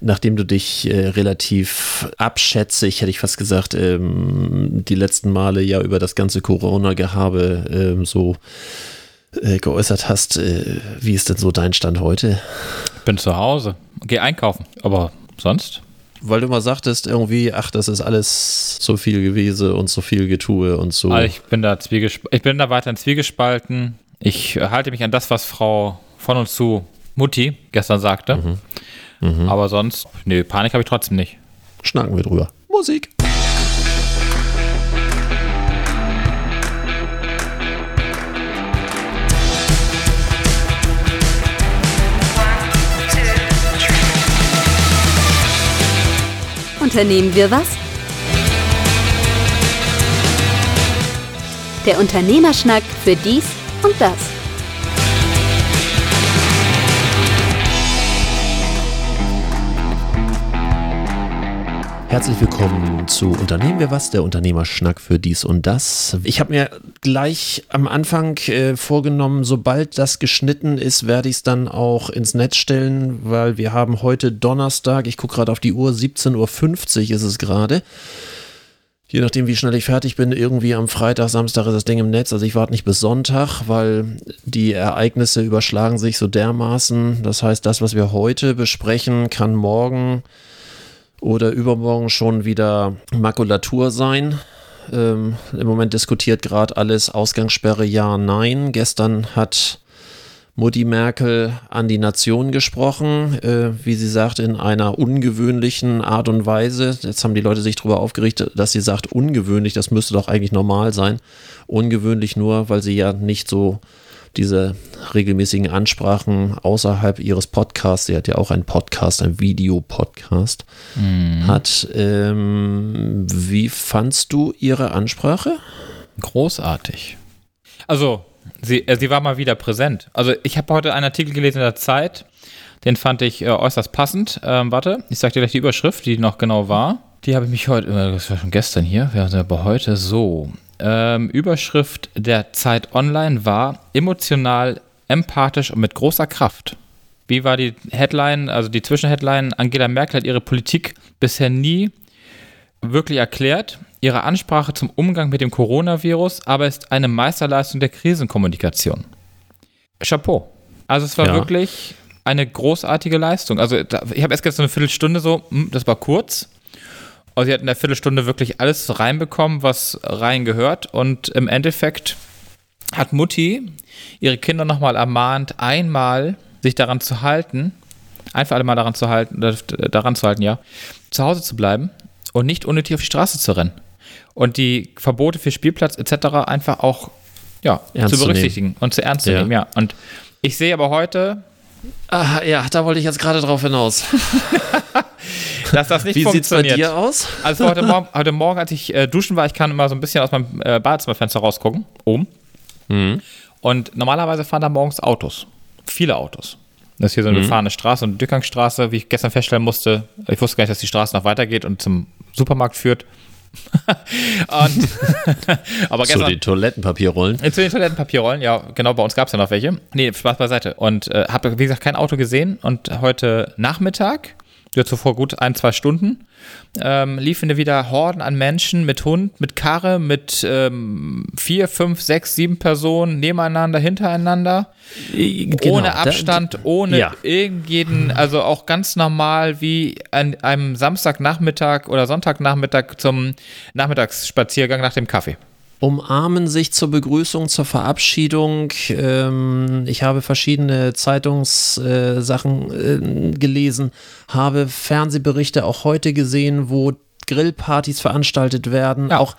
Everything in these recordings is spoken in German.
nachdem du dich äh, relativ abschätzig, hätte ich fast gesagt, ähm, die letzten Male ja über das ganze Corona-Gehabe ähm, so äh, geäußert hast, äh, wie ist denn so dein Stand heute? Ich bin zu Hause, geh einkaufen, aber sonst? Weil du mal sagtest, irgendwie, ach, das ist alles so viel gewesen und so viel Getue und so. Also ich bin da ich bin da weiter in Zwiegespalten. Ich halte mich an das, was Frau von uns zu Mutti gestern sagte. Mhm. Mhm. Aber sonst, nee, Panik habe ich trotzdem nicht. Schnacken wir drüber. Musik. Unternehmen wir was? Der Unternehmerschnack für dies und das. Herzlich willkommen zu Unternehmen wir was, der Unternehmerschnack für dies und das. Ich habe mir gleich am Anfang äh, vorgenommen, sobald das geschnitten ist, werde ich es dann auch ins Netz stellen, weil wir haben heute Donnerstag, ich gucke gerade auf die Uhr, 17.50 Uhr ist es gerade. Je nachdem, wie schnell ich fertig bin, irgendwie am Freitag, Samstag ist das Ding im Netz. Also ich warte nicht bis Sonntag, weil die Ereignisse überschlagen sich so dermaßen. Das heißt, das, was wir heute besprechen, kann morgen oder übermorgen schon wieder Makulatur sein. Ähm, Im Moment diskutiert gerade alles Ausgangssperre ja, nein. Gestern hat Mutti Merkel an die Nation gesprochen, äh, wie sie sagt, in einer ungewöhnlichen Art und Weise. Jetzt haben die Leute sich darüber aufgerichtet, dass sie sagt, ungewöhnlich, das müsste doch eigentlich normal sein. Ungewöhnlich nur, weil sie ja nicht so diese regelmäßigen Ansprachen außerhalb ihres Podcasts, sie hat ja auch einen Podcast, einen Videopodcast, mhm. hat. Ähm, wie fandst du ihre Ansprache? Großartig. Also, sie, äh, sie war mal wieder präsent. Also, ich habe heute einen Artikel gelesen in der Zeit, den fand ich äh, äußerst passend. Ähm, warte, ich sag dir gleich die Überschrift, die noch genau war. Die habe ich mich heute, äh, das war schon gestern hier, wir sind aber heute so ähm, Überschrift der Zeit Online war emotional, empathisch und mit großer Kraft. Wie war die Headline, also die Zwischenheadline? Angela Merkel hat ihre Politik bisher nie wirklich erklärt. Ihre Ansprache zum Umgang mit dem Coronavirus aber ist eine Meisterleistung der Krisenkommunikation. Chapeau. Also es war ja. wirklich eine großartige Leistung. Also ich habe erst gestern eine Viertelstunde so, hm, das war kurz, also sie hat in der Viertelstunde wirklich alles reinbekommen, was reingehört. Und im Endeffekt hat Mutti ihre Kinder nochmal ermahnt, einmal sich daran zu halten, einfach alle mal daran zu halten, daran zu halten, ja, zu Hause zu bleiben und nicht unnötig auf die Straße zu rennen. Und die Verbote für Spielplatz etc. einfach auch ja, zu berücksichtigen zu und zu ernst zu ja. nehmen, ja. Und ich sehe aber heute. Ah, ja, da wollte ich jetzt gerade drauf hinaus. dass das nicht Wie funktioniert. Wie sieht es bei dir aus? Also heute Morgen, heute Morgen, als ich äh, duschen war, ich kann immer so ein bisschen aus meinem äh, Badezimmerfenster rausgucken, oben. Mhm. Und normalerweise fahren da morgens Autos. Viele Autos. Das ist hier so eine mhm. befahrene Straße und Durchgangsstraße, wie ich gestern feststellen musste. Ich wusste gar nicht, dass die Straße noch weitergeht und zum Supermarkt führt. und, aber gestern, zu den Toilettenpapierrollen. Zu den Toilettenpapierrollen, ja, genau, bei uns gab es ja noch welche. Nee, Spaß beiseite. Und äh, habe, wie gesagt, kein Auto gesehen. Und heute Nachmittag ja zuvor gut ein, zwei Stunden, ähm, liefen wieder Horden an Menschen mit Hund, mit Karre, mit ähm, vier, fünf, sechs, sieben Personen nebeneinander, hintereinander, genau, ohne Abstand, da, ohne ja. irgendjeden, also auch ganz normal wie an einem Samstagnachmittag oder Sonntagnachmittag zum Nachmittagsspaziergang nach dem Kaffee umarmen sich zur Begrüßung, zur Verabschiedung. Ähm, ich habe verschiedene Zeitungssachen äh, gelesen, habe Fernsehberichte auch heute gesehen, wo Grillpartys veranstaltet werden, ja, auch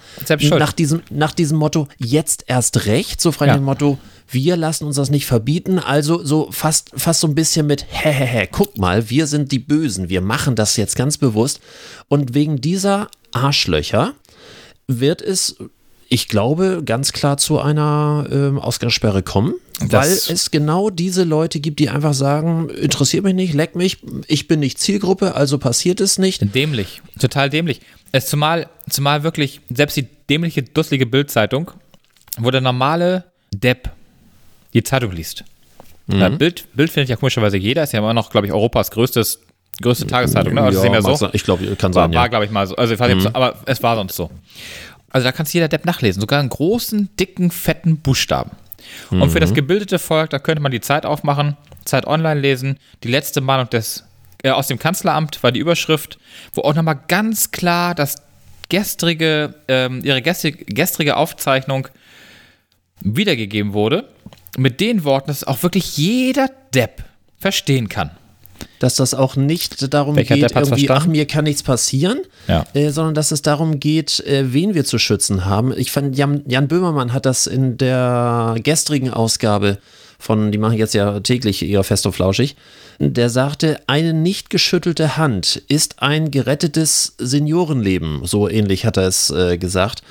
nach diesem, nach diesem Motto, jetzt erst recht, so frei ja. dem Motto, wir lassen uns das nicht verbieten, also so fast, fast so ein bisschen mit, hehehe, guck mal, wir sind die Bösen, wir machen das jetzt ganz bewusst und wegen dieser Arschlöcher wird es ich glaube, ganz klar zu einer ähm, Ausgangssperre kommen, das weil es genau diese Leute gibt, die einfach sagen, interessiert mich nicht, leck mich, ich bin nicht Zielgruppe, also passiert es nicht. Dämlich, total dämlich. Es zumal, zumal wirklich, selbst die dämliche, dusselige Bildzeitung, wo der normale Depp die Zeitung liest. Mhm. Bild, Bild findet ja komischerweise jeder, ist ja immer noch, glaube ich, Europas größtes Größte Tageszeitung, ne? Also ja, mag so. Ich glaube, kann War, sein, war ja. glaube ich, mal so. Also, ich weiß nicht, so, aber es war sonst so. Also, da kannst jeder Depp nachlesen. Sogar in großen, dicken, fetten Buchstaben. Und für das gebildete Volk, da könnte man die Zeit aufmachen, Zeit online lesen. Die letzte Mahnung des, äh, aus dem Kanzleramt war die Überschrift, wo auch nochmal ganz klar das gestrige, ähm, ihre gestrige, gestrige Aufzeichnung wiedergegeben wurde. Mit den Worten, dass auch wirklich jeder Depp verstehen kann. Dass das auch nicht darum Welcher geht, irgendwie, ach, verstanden? mir kann nichts passieren, Ja. äh, sondern dass es darum geht, äh, wen wir zu schützen haben. Ich fand, Jan, Jan Böhmermann hat das in der gestrigen Ausgabe von, die machen jetzt ja täglich eher fest und flauschig, der sagte, eine nicht geschüttelte Hand ist ein gerettetes Seniorenleben. So ähnlich hat er es äh, gesagt.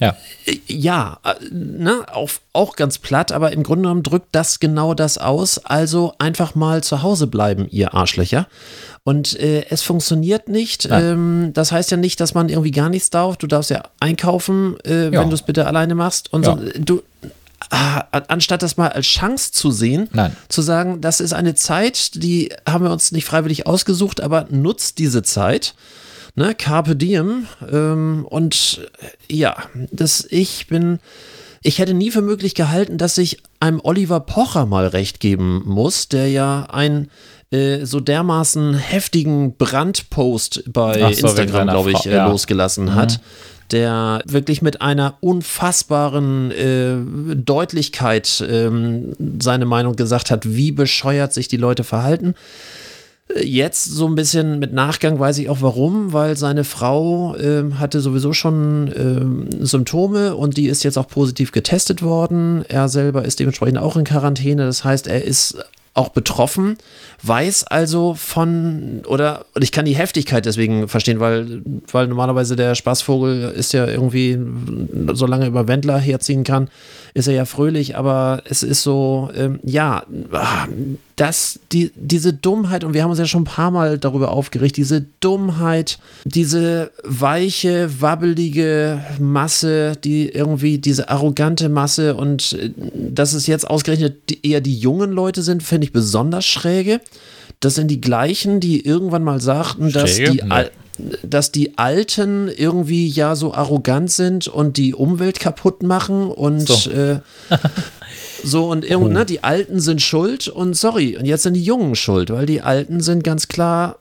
Ja. Äh, Ja, äh, ne, auf, auch ganz platt, aber im Grunde genommen drückt das genau das aus. Also einfach mal zu Hause bleiben, ihr Arschlöcher. Und äh, es funktioniert nicht. Ähm, das heißt ja nicht, dass man irgendwie gar nichts darf. Du darfst ja einkaufen, äh, Ja. wenn du es bitte alleine machst. Und Ja. so, du, ah, anstatt das mal als Chance zu sehen, Nein. zu sagen, das ist eine Zeit, die haben wir uns nicht freiwillig ausgesucht, aber nutzt diese Zeit. Ne, Carpe Diem. Ähm, und äh, ja, das, ich bin, ich hätte nie für möglich gehalten, dass ich einem Oliver Pocher mal recht geben muss, der ja einen äh, so dermaßen heftigen Brandpost bei so, Instagram, glaube ich, Frau, äh, ja. losgelassen hat. Der wirklich mit einer unfassbaren äh, Deutlichkeit ähm, seine Meinung gesagt hat, wie bescheuert sich die Leute verhalten. Jetzt so ein bisschen mit Nachgang weiß ich auch warum, weil seine Frau ähm, hatte sowieso schon ähm, Symptome und die ist jetzt auch positiv getestet worden. Er selber ist dementsprechend auch in Quarantäne. Das heißt, er ist auch betroffen, weiß also von, oder und ich kann die Heftigkeit deswegen verstehen, weil, weil normalerweise der Spaßvogel ist ja irgendwie, solange er über Wendler herziehen kann, ist er ja fröhlich, aber es ist so, ähm, ja, ah, dass die, diese Dummheit, und wir haben uns ja schon ein paar Mal darüber aufgeregt, diese Dummheit, diese weiche, wabbelige Masse, die irgendwie diese arrogante Masse und äh, dass es jetzt ausgerechnet die, eher die jungen Leute sind, finde ich besonders schräge. Das sind die gleichen, die irgendwann mal sagten, dass Schräge? die, Nee. Al dass die Alten irgendwie ja so arrogant sind und die Umwelt kaputt machen und So. äh, so und irgend, ne, die Alten sind schuld und sorry, und jetzt sind die Jungen schuld, weil die Alten sind ganz klar,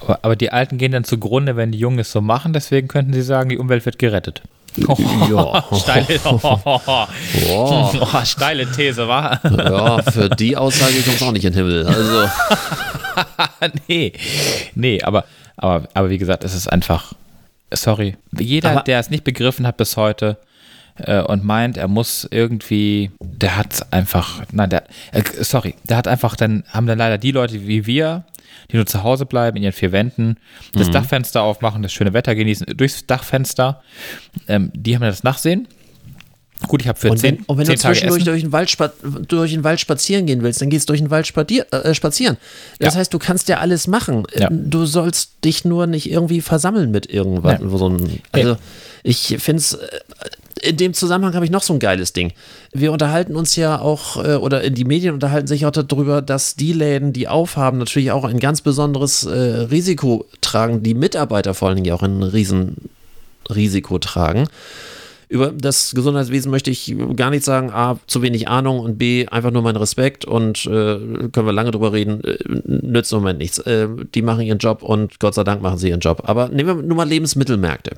Aber, aber die Alten gehen dann zugrunde, wenn die Jungen es so machen. Deswegen könnten sie sagen, die Umwelt wird gerettet. ja, steile, Boah. oh, steile These, war? ja, für die Aussage kommt es auch nicht in den Himmel. Also, nee, nee, aber, aber, aber wie gesagt, es ist einfach, sorry, jeder, Aber- der es nicht begriffen hat bis heute äh, und meint, er muss irgendwie, der hat einfach, nein, der, äh, sorry, der hat einfach, dann haben dann leider die Leute wie wir, die nur zu Hause bleiben, in ihren vier Wänden, das Dachfenster aufmachen, das schöne Wetter genießen, durchs Dachfenster, ähm, die haben das Nachsehen. Gut, ich habe für und wenn, zehn, und wenn du zehn Tage zwischendurch durch den, Wald durch den Wald spazieren gehen willst, dann gehst du durch den Wald äh, spazieren. Das Ja. heißt, du kannst ja alles machen. Ja. Du sollst dich nur nicht irgendwie versammeln mit irgendwas. Ja. Also, ich finde es, in dem Zusammenhang habe ich noch so ein geiles Ding. Wir unterhalten uns ja auch, äh, oder die Medien unterhalten sich auch darüber, dass die Läden, die aufhaben, natürlich auch ein ganz besonderes äh, Risiko tragen. Die Mitarbeiter vor allen Dingen ja auch ein Riesenrisiko tragen. Über das Gesundheitswesen möchte ich gar nicht sagen, A, zu wenig Ahnung und B, einfach nur mein Respekt und äh, können wir lange drüber reden, äh, nützt im Moment nichts. Äh, die machen ihren Job und Gott sei Dank machen sie ihren Job. Aber nehmen wir nur mal Lebensmittelmärkte.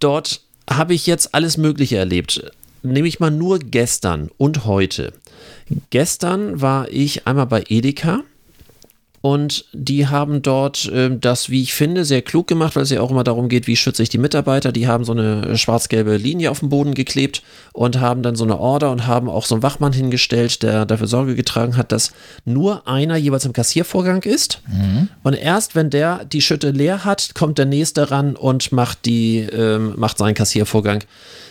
Dort habe ich jetzt alles Mögliche erlebt. Nehme ich mal nur gestern und heute. Gestern war ich einmal bei Edeka und die haben dort äh, das, wie ich finde, sehr klug gemacht, weil es ja auch immer darum geht, wie schütze ich die Mitarbeiter. Die haben so eine schwarz-gelbe Linie auf dem Boden geklebt und haben dann so eine Order und haben auch so einen Wachmann hingestellt, der dafür Sorge getragen hat, dass nur einer jeweils im Kassiervorgang ist. Und erst wenn der die Schütte leer hat, kommt der nächste ran und macht, die, ähm, macht seinen Kassiervorgang.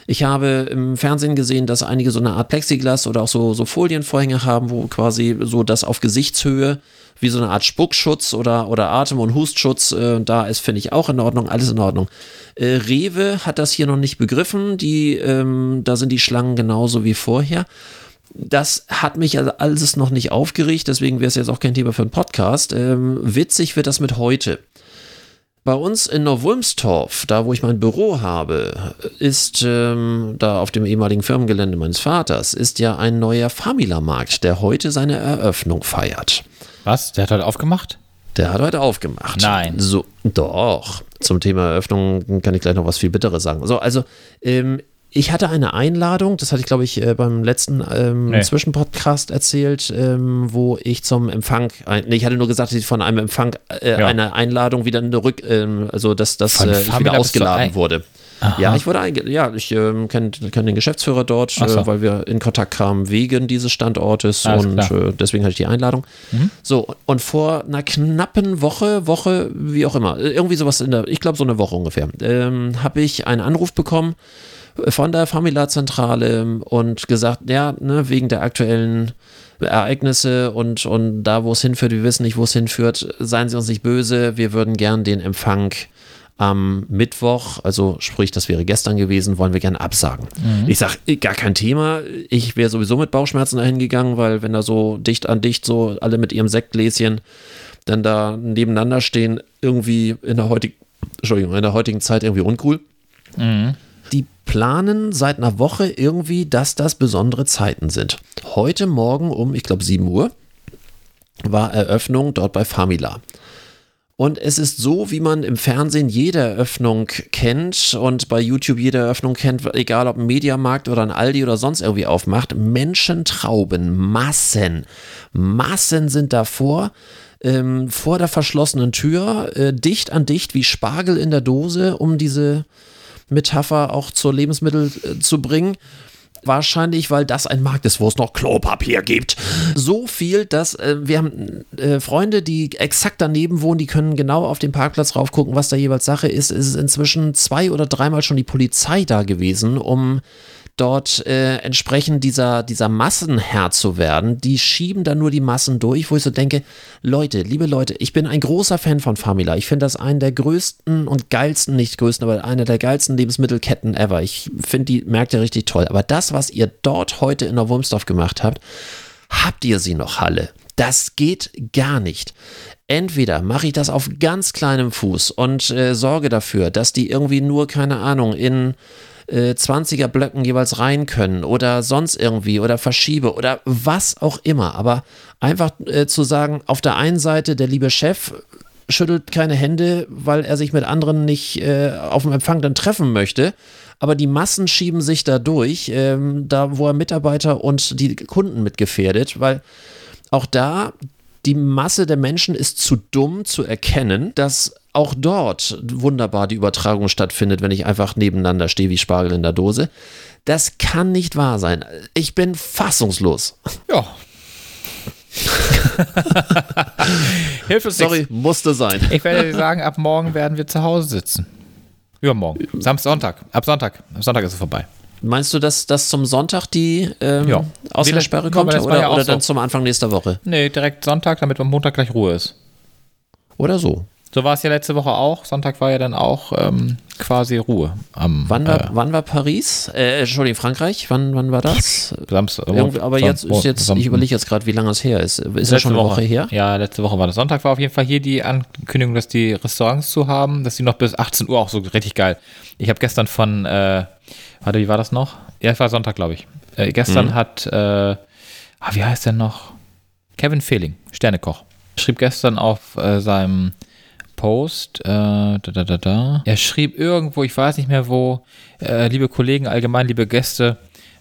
Ich habe im Fernsehen gesehen, dass einige so eine Art Plexiglas oder auch so, so Folienvorhänge haben, wo quasi so das auf Gesichtshöhe wie so eine Art Spuckschutz oder, oder Atem- und Hustschutz äh, da ist, finde ich auch in Ordnung, alles in Ordnung. Äh, Rewe hat das hier noch nicht begriffen, die, ähm, da sind die Schlangen genauso wie vorher. Das hat mich also alles noch nicht aufgeregt, deswegen wäre es jetzt auch kein Thema für einen Podcast. Ähm, witzig wird das mit heute. Bei uns in Neuwulmstorf, da wo ich mein Büro habe, ist ähm, da auf dem ehemaligen Firmengelände meines Vaters, ist ja ein neuer Famila-Markt, der heute seine Eröffnung feiert. Was? Der hat heute aufgemacht? Der hat heute aufgemacht. Nein. So, doch. Zum Thema Eröffnung kann ich gleich noch was viel Bitteres sagen. So, also, ähm, ich hatte eine Einladung, das hatte ich, glaube ich, äh, beim letzten ähm, Nee. Zwischenpodcast erzählt, ähm, wo ich zum Empfang, ein, nee, ich hatte nur gesagt, dass ich von einem Empfang äh, Ja. eine Einladung wieder rück, ähm, also dass, dass äh, ich wieder ausgeladen ein- wurde. Ja, ich wurde. Ja, ich ähm, kenne kenn den Geschäftsführer dort, so. äh, weil wir in Kontakt kamen wegen dieses Standortes Alles und. Mhm. äh, deswegen hatte ich die Einladung. So, und vor einer knappen Woche, Woche, wie auch immer, äh, irgendwie sowas in der, ich glaube so eine Woche ungefähr, ähm, habe ich einen Anruf bekommen von der Famila-Zentrale und gesagt, ja, ne, wegen der aktuellen Ereignisse und, und da, wo es hinführt, wir wissen nicht, wo es hinführt, seien Sie uns nicht böse, wir würden gern den Empfang am Mittwoch, also sprich, das wäre gestern gewesen, wollen wir gerne absagen. Ich sage, gar kein Thema. Ich wäre sowieso mit Bauchschmerzen dahin gegangen, weil wenn da so dicht an dicht so alle mit ihrem Sektgläschen dann da nebeneinander stehen, irgendwie in der heutigen, Entschuldigung, in der heutigen Zeit irgendwie uncool. Die planen seit einer Woche irgendwie, dass das besondere Zeiten sind. Heute Morgen um, ich glaube, 7 Uhr war Eröffnung dort bei Famila. Und es ist so, wie man im Fernsehen jede Eröffnung kennt und bei YouTube jede Eröffnung kennt, egal ob ein Mediamarkt oder ein Aldi oder sonst irgendwie aufmacht. Menschentrauben, Massen, Massen sind davor, ähm, vor der verschlossenen Tür, äh, dicht an dicht wie Spargel in der Dose, um diese Metapher auch zur Lebensmittel äh, zu bringen. Wahrscheinlich, weil das ein Markt ist, wo es noch Klopapier gibt. So viel, dass äh, wir haben äh, Freunde, die exakt daneben wohnen, die können genau auf den Parkplatz raufgucken, was da jeweils Sache ist. Es ist inzwischen zwei oder dreimal schon die Polizei da gewesen, um dort äh, entsprechend dieser, dieser Massen zu werden. Die schieben da nur die Massen durch, wo ich so denke, Leute, liebe Leute, ich bin ein großer Fan von Famila. Ich finde das einen der größten und geilsten, nicht größten, aber eine der geilsten Lebensmittelketten ever. Ich finde die Märkte richtig toll. Aber das, was ihr dort heute in der Wurmsdorf gemacht habt, habt ihr sie noch alle? Das geht gar nicht. Entweder mache ich das auf ganz kleinem Fuß und äh, sorge dafür, dass die irgendwie nur, keine Ahnung, in äh, 20er Blöcken jeweils rein können oder sonst irgendwie oder verschiebe oder was auch immer. Aber einfach äh, zu sagen, auf der einen Seite der liebe Chef schüttelt keine Hände, weil er sich mit anderen nicht äh, auf dem Empfang dann treffen möchte. Aber die Massen schieben sich da durch, ähm, da wo er Mitarbeiter und die Kunden mit gefährdet, weil auch da die Masse der Menschen ist zu dumm zu erkennen, dass auch dort wunderbar die Übertragung stattfindet, wenn ich einfach nebeneinander stehe wie Spargel in der Dose. Das kann nicht wahr sein. Ich bin fassungslos. Ja. Hilfe Sorry, musste sein. Ich werde dir sagen, ab morgen werden wir zu Hause sitzen. Übermorgen. Samstag, Sonntag. Ab Sonntag. Ab Sonntag ist es vorbei. Meinst du, dass, dass zum Sonntag die ähm, Ja. Ausgangssperre kommt oder, ja oder dann so. zum Anfang nächster Woche? Nee, direkt Sonntag, damit am Montag gleich Ruhe ist. Oder so? So war es ja letzte Woche auch. Sonntag war ja dann auch ähm, quasi Ruhe. Am, Wann war, äh, wann war Paris? Äh, Entschuldigung, Frankreich? Wann, wann war das? Samstag. Irgendwie, aber Sam- jetzt ist jetzt, Sam- ich überlege jetzt gerade, wie lange es her ist. Ist ja schon eine Woche, her? Ja, letzte Woche war das. Sonntag war auf jeden Fall hier die Ankündigung, dass die Restaurants zu haben, dass die noch bis 18 Uhr auch so richtig geil. Ich habe gestern von, äh, warte, wie war das noch? Ja, es war Sonntag, glaube ich. Äh, gestern Mhm. hat, äh, ah, wie heißt der noch? Kevin Fehling, Sternekoch, schrieb gestern auf äh, seinem Post, äh, da, da, da, da. Er schrieb irgendwo, ich weiß nicht mehr wo, äh, liebe Kollegen, allgemein liebe Gäste,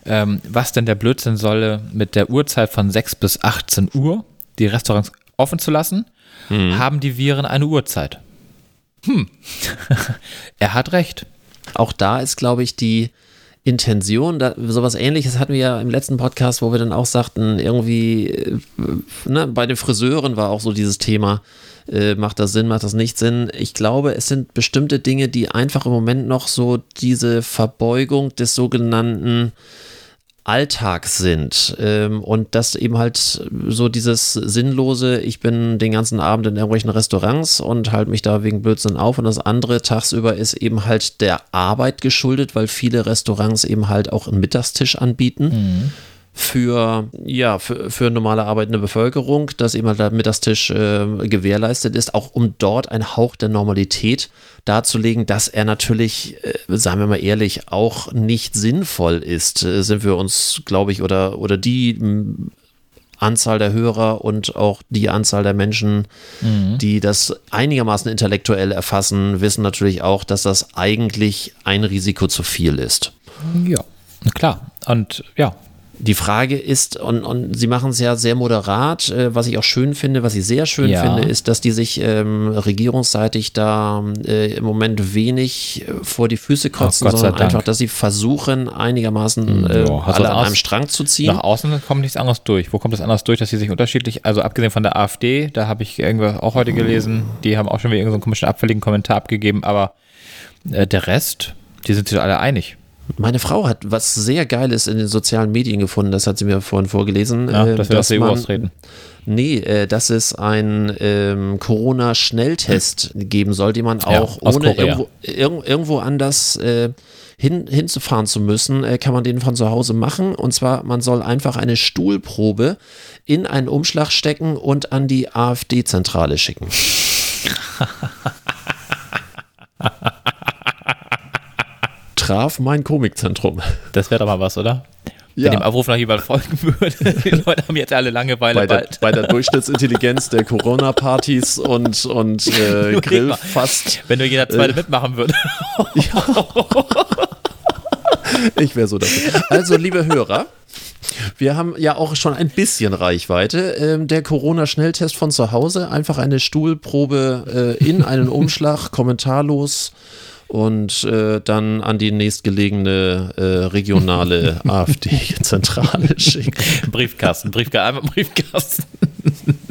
ähm, was denn der Blödsinn solle, mit der Uhrzeit von 6 bis 18 Uhr die Restaurants offen zu lassen, haben die Viren eine Uhrzeit. Hm. er hat recht. Auch da ist, glaube ich, die Intention, da, sowas ähnliches hatten wir ja im letzten Podcast, wo wir dann auch sagten, irgendwie, äh, ne, bei den Friseuren war auch so dieses Thema, äh, macht das Sinn, macht das nicht Sinn. Ich glaube, es sind bestimmte Dinge, die einfach im Moment noch so diese Verbeugung des sogenannten Alltags sind ähm, und das eben halt so dieses sinnlose, ich bin den ganzen Abend in irgendwelchen Restaurants und halte mich da wegen Blödsinn auf und das andere tagsüber ist eben halt der Arbeit geschuldet, weil viele Restaurants eben halt auch einen Mittagstisch anbieten. Für, ja, für, für normale arbeitende Bevölkerung, dass eben halt der Mittagstisch äh, gewährleistet ist, auch um dort einen Hauch der Normalität darzulegen, dass er natürlich, äh, sagen wir mal ehrlich, auch nicht sinnvoll ist, äh, sind wir uns, glaube ich, oder, oder die Anzahl der Hörer und auch die Anzahl der Menschen, mhm. die das einigermaßen intellektuell erfassen, wissen natürlich auch, dass das eigentlich ein Risiko zu viel ist. Ja, klar. Und ja, die Frage ist, und, und sie machen es ja sehr moderat, äh, was ich auch schön finde, was ich sehr schön ja. finde, ist, dass die sich ähm, regierungsseitig da äh, im Moment wenig äh, vor die Füße kotzen, Ach, sondern einfach, dass sie versuchen, einigermaßen hm, äh, ja, alle an einem Strang zu ziehen. Nach außen kommt nichts anderes durch. Wo kommt das anders durch, dass sie sich unterschiedlich, also abgesehen von der AfD, da habe ich irgendwas auch heute gelesen, die haben auch schon wieder irgendeinen komischen abfälligen Kommentar abgegeben, aber äh, der Rest, die sind sich alle einig. Meine Frau hat was sehr Geiles in den sozialen Medien gefunden, das hat sie mir vorhin vorgelesen. Ja, dass wir dass das EU austreten. Nee, äh, dass es einen ähm, Corona-Schnelltest hm. geben soll, den man auch ja, ohne irgendwo, ir irgendwo anders äh, hin, hinzufahren zu müssen, äh, kann man den von zu Hause machen. Und zwar, man soll einfach eine Stuhlprobe in einen Umschlag stecken und an die AfD-Zentrale schicken. traf mein Komikzentrum. Das wäre doch mal was, oder? Ja. Wenn dem Aufruf nach jemand folgen würde. Die Leute haben jetzt alle Langeweile bei der, bei der Durchschnittsintelligenz der Corona-Partys und, und äh, Grill fast. Wenn nur jeder zweite äh, mitmachen würde. ja. Ich wäre so dafür. Also, liebe Hörer, wir haben ja auch schon ein bisschen Reichweite. Ähm, der Corona-Schnelltest von zu Hause, einfach eine Stuhlprobe äh, in einen Umschlag, kommentarlos und äh, dann an die nächstgelegene äh, regionale AfD-Zentrale schicken. Briefkasten, Briefkasten, einfach Briefkasten.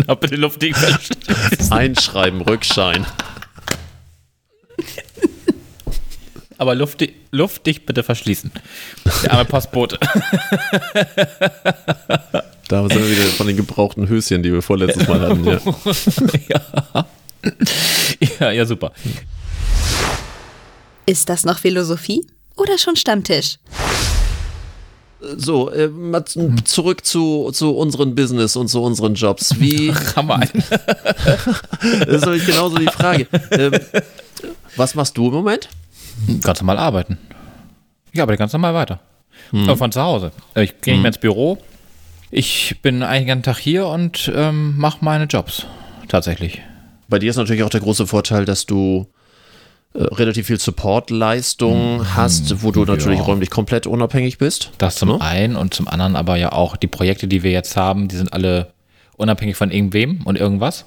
Hab bitte luftdicht Einschreiben, Rückschein. Aber luftdicht, luftdicht bitte verschließen. Der arme Postbote. Da sind wir wieder von den gebrauchten Höschen, die wir vorletztes Mal hatten. Ja, ja. ja, ja super. Ist das noch Philosophie oder schon Stammtisch? So, äh, mal zurück zu, zu unseren Business und zu unseren Jobs. Wie. Hammer. das ist nämlich genauso die Frage. Ähm, was machst du im Moment? Ganz normal arbeiten. Ich arbeite ganz normal weiter. Hm. Von zu Hause. Ich gehe nicht hm. mehr ins Büro. Ich bin eigentlich den ganzen Tag hier und ähm, mache meine Jobs. Tatsächlich. Bei dir ist natürlich auch der große Vorteil, dass du äh, relativ viel Supportleistung mhm. hast, wo du natürlich ja. räumlich komplett unabhängig bist. Das zum ja? Ne? einen und zum anderen aber ja auch die Projekte, die wir jetzt haben, die sind alle unabhängig von irgendwem und irgendwas.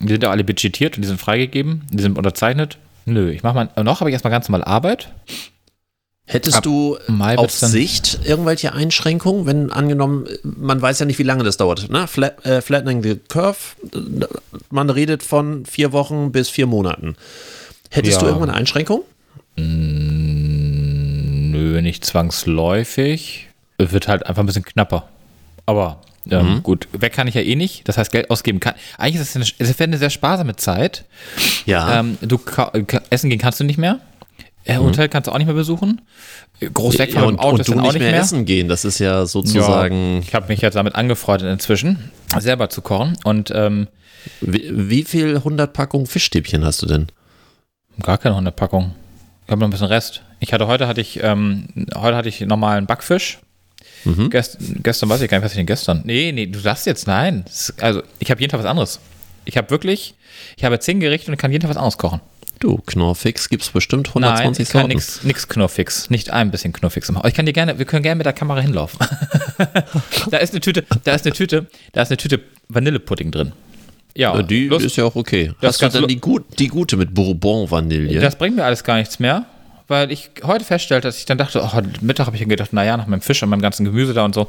Die sind ja alle budgetiert und die sind freigegeben, die sind unterzeichnet. Nö, ich mache mal, noch habe ich erstmal ganz normal Arbeit. Hättest Ab du Mai auf Sicht irgendwelche Einschränkungen, wenn angenommen, man weiß ja nicht, wie lange das dauert, ne? Flat, äh, flattening the Curve, man redet von vier Wochen bis vier Monaten. Hättest ja. du irgendwann eine Einschränkung? Mm, nö, nicht zwangsläufig. Es wird halt einfach ein bisschen knapper. Aber ähm, mhm. gut, weg kann ich ja eh nicht. Das heißt, Geld ausgeben kann. Eigentlich ist es eine, es eine sehr sparsame Zeit. Ja. Ähm, du essen gehen kannst du nicht mehr. Äh, mhm. Hotel kannst du auch nicht mehr besuchen. Groß weg von ja, und, Auto und du nicht, auch nicht mehr, mehr, essen gehen. Das ist ja sozusagen. Ja, ich habe mich jetzt damit angefreundet inzwischen, selber zu kochen. Und ähm, wie, wie viel 100 Packungen Fischstäbchen hast du denn? Gar keine 100 Packung. Ich habe noch ein bisschen Rest. Ich hatte heute hatte ich ähm, heute hatte ich normalen Backfisch. Mhm. Gest, gestern weiß ich gar nicht, was ich denn gestern. Nee, nee, du sagst jetzt nein. Also, ich habe jeden Tag was anderes. Ich habe wirklich, ich habe zehn Gerichte und kann jeden Tag was anderes kochen. Du, Knorrfix gibt es bestimmt 120 Nein, ich kann nix, nix Knorrfix, nicht ein bisschen Knorrfix machen. Ich kann dir gerne, wir können gerne mit der Kamera hinlaufen. da ist eine Tüte, da ist eine Tüte, da ist eine Tüte Vanillepudding drin. Ja, die Lust, ist ja auch okay. Hast du dann die, gut, die gute mit Bourbon-Vanille? Das bringt mir alles gar nichts mehr, weil ich heute feststellte, dass ich dann dachte, oh, Mittag habe ich gedacht, naja, nach meinem Fisch und meinem ganzen Gemüse da und so,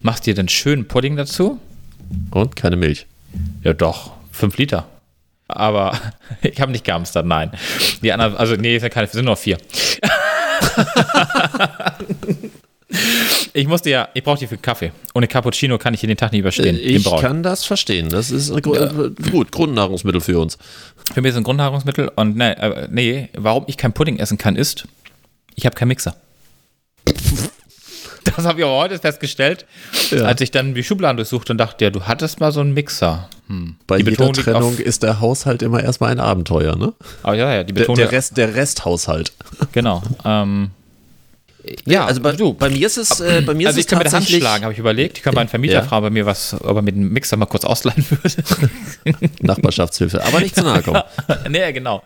machst du dir den schönen Pudding dazu? Und keine Milch? Ja, doch, fünf Liter. Aber ich habe nicht gehamstert, nein. Die anderen, also nee, sind keine, sind nur vier. Ich musste ja, ich brauche die für Kaffee. Ohne Cappuccino kann ich den Tag nicht überstehen. Ich kann das verstehen. Das ist ja. gut, Grundnahrungsmittel für uns. Für mich ist ein Grundnahrungsmittel und nee, äh, nee, warum ich kein Pudding essen kann, ist, ich habe keinen Mixer. Das habe ich auch heute festgestellt, ja. als ich dann die Schubladen durchsuchte und dachte, ja, du hattest mal so einen Mixer. Hm. Bei die jeder Trennung ist der Haushalt immer erstmal ein Abenteuer, ne? Oh ja, ja, die Betonung. Der, der Rest, der Resthaushalt. Genau. Ähm, ja, also bei, du, bei mir ist es, äh, bei mir also ist ich kann mit der Hand schlagen, habe ich überlegt. Ich kann meinen Vermieter ja. fragen, bei mir was, ob er mit dem Mixer mal kurz ausleihen würde. Nachbarschaftshilfe, aber nicht zu nahe kommen. nee, genau.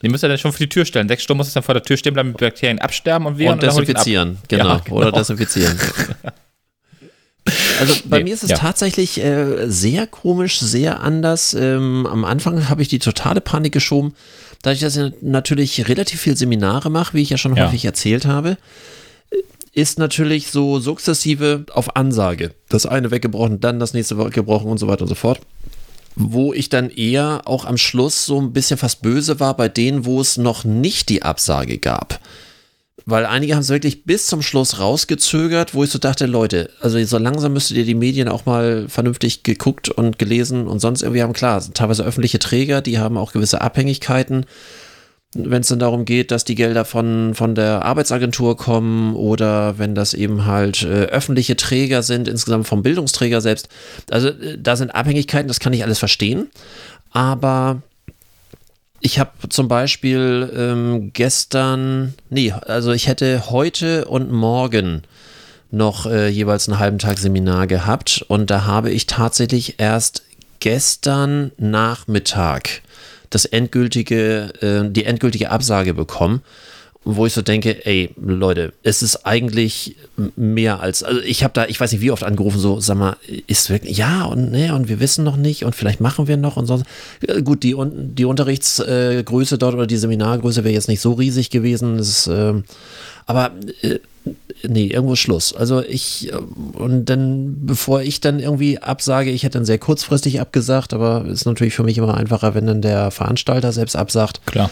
Die müsst ihr dann schon vor die Tür stellen. Sechs Stunden muss es dann vor der Tür stehen bleiben, mit Bakterien absterben und wir und, und desinfizieren, genau. Ja, genau. Oder desinfizieren. Also bei nee, mir ist es ja. tatsächlich äh, sehr komisch, sehr anders. Ähm, am Anfang habe ich die totale Panik geschoben, da ich das natürlich relativ viel Seminare mache, wie ich ja schon ja. häufig erzählt habe ist natürlich so sukzessive auf Ansage. Das eine weggebrochen, dann das nächste weggebrochen und so weiter und so fort. Wo ich dann eher auch am Schluss so ein bisschen fast böse war bei denen, wo es noch nicht die Absage gab. Weil einige haben es wirklich bis zum Schluss rausgezögert, wo ich so dachte, Leute, also so langsam müsstet ihr die Medien auch mal vernünftig geguckt und gelesen und sonst irgendwie haben, klar, teilweise öffentliche Träger, die haben auch gewisse Abhängigkeiten wenn es dann darum geht, dass die Gelder von, von der Arbeitsagentur kommen oder wenn das eben halt äh, öffentliche Träger sind, insgesamt vom Bildungsträger selbst. Also äh, da sind Abhängigkeiten, das kann ich alles verstehen. Aber ich habe zum Beispiel ähm, gestern, nee, also ich hätte heute und morgen noch äh, jeweils einen halben Tag Seminar gehabt und da habe ich tatsächlich erst gestern Nachmittag das endgültige, äh, die endgültige Absage bekommen wo ich so denke, ey, Leute, es ist eigentlich mehr als, also ich habe da, ich weiß nicht, wie oft angerufen, so, sag mal, ist wirklich, ja und ne, und wir wissen noch nicht und vielleicht machen wir noch und sonst. Äh, gut, die, die Unterrichtsgröße dort oder die Seminargröße wäre jetzt nicht so riesig gewesen, ist, äh, aber äh, nee, irgendwo Schluss. Also ich, äh, und dann, bevor ich dann irgendwie absage, ich hätte dann sehr kurzfristig abgesagt, aber ist natürlich für mich immer einfacher, wenn dann der Veranstalter selbst absagt. Klar.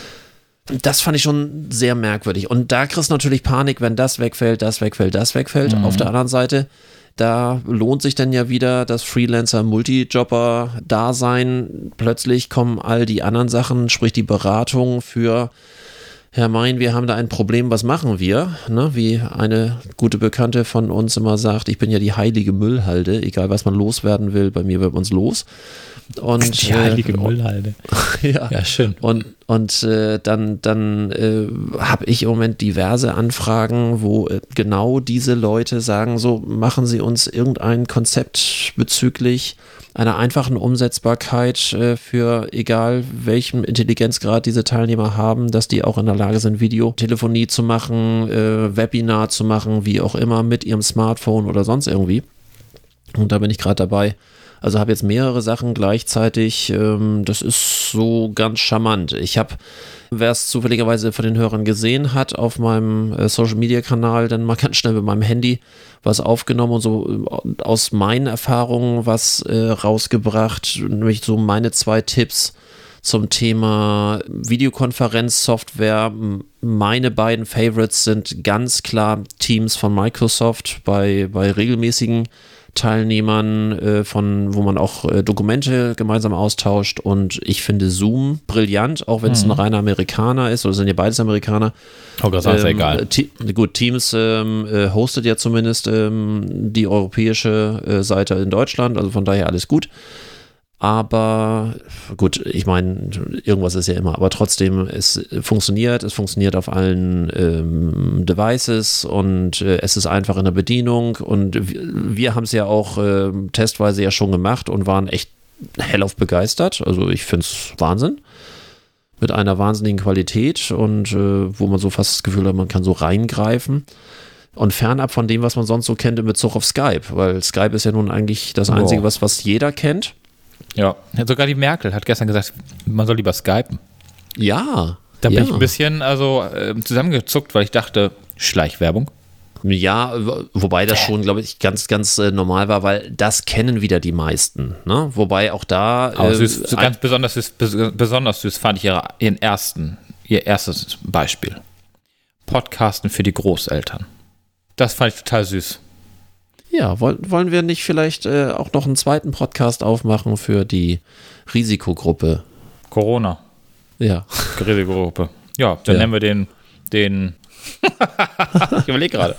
Das fand ich schon sehr merkwürdig. Und da kriegst du natürlich Panik, wenn das wegfällt, das wegfällt, das wegfällt. Mhm. Auf der anderen Seite, da lohnt sich dann ja wieder das Freelancer-Multijobber-Dasein. Plötzlich kommen all die anderen Sachen, sprich die Beratung für Herr Mein, wir haben da ein Problem, was machen wir? Ne? Wie eine gute Bekannte von uns immer sagt, ich bin ja die heilige Müllhalde, egal was man loswerden will, bei mir wird man es los. Und, die heilige äh, Müllhalde. ja. ja, schön. Und, und äh, dann, dann äh, habe ich im Moment diverse Anfragen, wo äh, genau diese Leute sagen, so machen Sie uns irgendein Konzept bezüglich einer einfachen Umsetzbarkeit äh, für egal welchen Intelligenzgrad diese Teilnehmer haben, dass die auch in der Lage sind, Videotelefonie zu machen, äh, Webinar zu machen, wie auch immer, mit ihrem Smartphone oder sonst irgendwie. Und da bin ich gerade dabei. Also habe jetzt mehrere Sachen gleichzeitig. Ähm, das ist so ganz charmant. Ich habe Wer es zufälligerweise von den Hörern gesehen hat, auf meinem äh, Social Media Kanal, dann mal ganz schnell mit meinem Handy was aufgenommen und so äh, aus meinen Erfahrungen was äh, rausgebracht, nämlich so meine zwei Tipps zum Thema Videokonferenzsoftware. Meine beiden Favorites sind ganz klar Teams von Microsoft bei, bei regelmäßigen Teilnehmern, äh, von, wo man auch äh, Dokumente gemeinsam austauscht. Und ich finde Zoom brillant, auch wenn es mhm. ein reiner Amerikaner ist, oder sind ja beides Amerikaner. Oh ähm, ist egal. gut, Teams ähm, äh, hostet ja zumindest ähm, die europäische äh, Seite in Deutschland, also von daher alles gut. Aber gut, ich meine, irgendwas ist ja immer, aber trotzdem, es funktioniert, es funktioniert auf allen ähm, Devices und äh, es ist einfach in der Bedienung und wir, wir haben es ja auch äh, testweise ja schon gemacht und waren echt hellauf begeistert. Also ich finde es Wahnsinn. Mit einer wahnsinnigen Qualität und äh, wo man so fast das Gefühl hat, man kann so reingreifen und fernab von dem, was man sonst so kennt in Bezug auf Skype, weil Skype ist ja nun eigentlich das Einzige, was, was jeder kennt. Ja, sogar die Merkel hat gestern gesagt, man soll lieber skypen. Ja. Da bin ja. ich ein bisschen also äh, zusammengezuckt, weil ich dachte, Schleichwerbung. Ja, wobei das schon, glaube ich, ganz, ganz äh, normal war, weil das kennen wieder die meisten. Ne? Wobei auch da. Aber äh, süß, ganz besonders süß, besonders süß fand ich ihre, ihren ersten, ihr erstes Beispiel. Podcasten für die Großeltern. Das fand ich total süß. Ja, wollen wir nicht vielleicht äh, auch noch einen zweiten Podcast aufmachen für die Risikogruppe? Corona. Ja. Risikogruppe. Ja, dann ja. nennen wir den, den ich überlege gerade.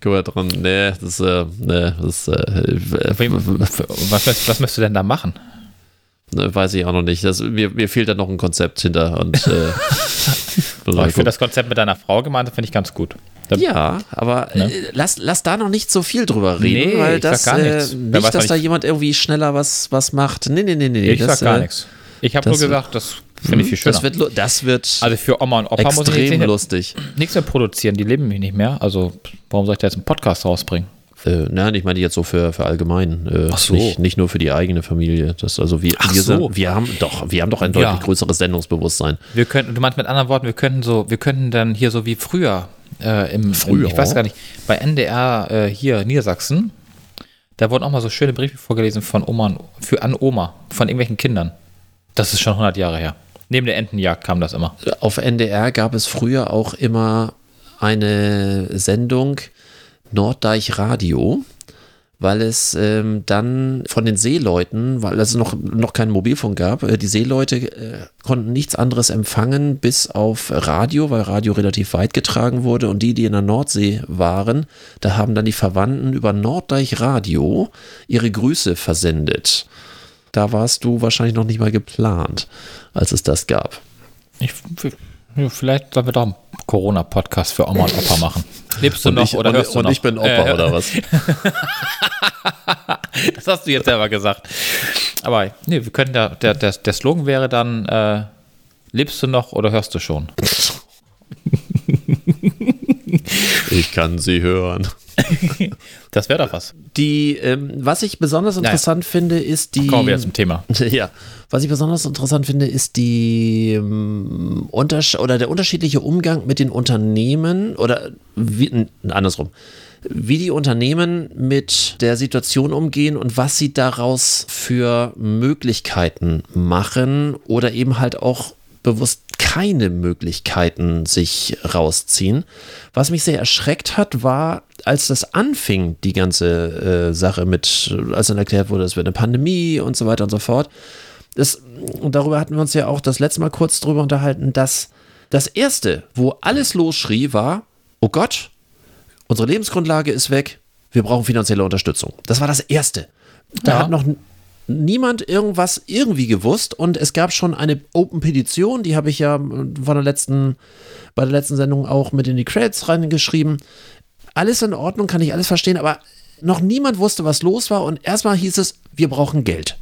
können wir dran. Nee, das, äh, nee, das, äh, was, was, was möchtest du denn da machen? Ne, weiß ich auch noch nicht. Das, mir, mir fehlt da noch ein Konzept hinter. Und, äh, ich finde das Konzept mit deiner Frau gemeint, finde ich ganz gut. Da, ja, aber ne? äh, lass, lass da noch nicht so viel drüber reden, nee, weil das äh, nicht, dass da jemand irgendwie schneller was, was macht. Nee, nee, nee, nee. Ich das, sag gar äh, nichts. Ich habe nur gesagt, das finde ich viel schöner. Das wird, das wird also für Oma und Opa extrem muss ich lustig. Nichts mehr produzieren, die leben mich nicht mehr. Also warum soll ich da jetzt einen Podcast rausbringen? Äh, nein, ich meine jetzt so für, für allgemein. Äh, Ach so. Nicht, nicht nur für die eigene Familie. Das, also wir, wir, so. sind, wir haben doch, wir haben doch ein deutlich ja. größeres Sendungsbewusstsein. Wir könnten, du meinst mit anderen Worten, wir könnten so, wir könnten dann hier so wie früher, äh, im, früher. Im, ich weiß gar nicht, bei NDR äh, hier Niedersachsen, da wurden auch mal so schöne Briefe vorgelesen von Oma für an Oma, von irgendwelchen Kindern. Das ist schon 100 Jahre her. Neben der Entenjagd kam das immer. Auf NDR gab es früher auch immer eine Sendung, Norddeich Radio, weil es ähm, dann von den Seeleuten, weil es noch, noch keinen Mobilfunk gab, äh, die Seeleute äh, konnten nichts anderes empfangen bis auf Radio, weil Radio relativ weit getragen wurde und die, die in der Nordsee waren, da haben dann die Verwandten über Norddeich Radio ihre Grüße versendet. Da warst du wahrscheinlich noch nicht mal geplant, als es das gab. Ich, vielleicht sollen wir doch einen Corona-Podcast für Oma und Opa machen. Lebst du und noch ich, oder und, hörst du und noch? ich bin Opa äh, oder was? das hast du jetzt selber gesagt. Aber nee, wir können der, der, der, der Slogan wäre dann, äh, lebst du noch oder hörst du schon? ich kann sie hören. Das wäre doch was. Die, ähm, was ich besonders interessant naja. finde, ist die. Kommen wir jetzt zum Thema. Ja, was ich besonders interessant finde, ist die ähm, Unters oder der unterschiedliche Umgang mit den Unternehmen oder wie, andersrum wie die Unternehmen mit der Situation umgehen und was sie daraus für Möglichkeiten machen oder eben halt auch bewusst keine Möglichkeiten sich rausziehen. Was mich sehr erschreckt hat, war, als das anfing, die ganze äh, Sache mit, als dann erklärt wurde, es wird eine Pandemie und so weiter und so fort. Das, und darüber hatten wir uns ja auch das letzte Mal kurz drüber unterhalten, dass das erste, wo alles losschrie, war, oh Gott, unsere Lebensgrundlage ist weg, wir brauchen finanzielle Unterstützung. Das war das erste. Da ja. hat noch niemand irgendwas irgendwie gewusst und es gab schon eine Open Petition, die habe ich ja von der letzten, bei der letzten Sendung auch mit in die Credits reingeschrieben. Alles in Ordnung, kann ich alles verstehen, aber noch niemand wusste, was los war und erstmal hieß es, wir brauchen Geld.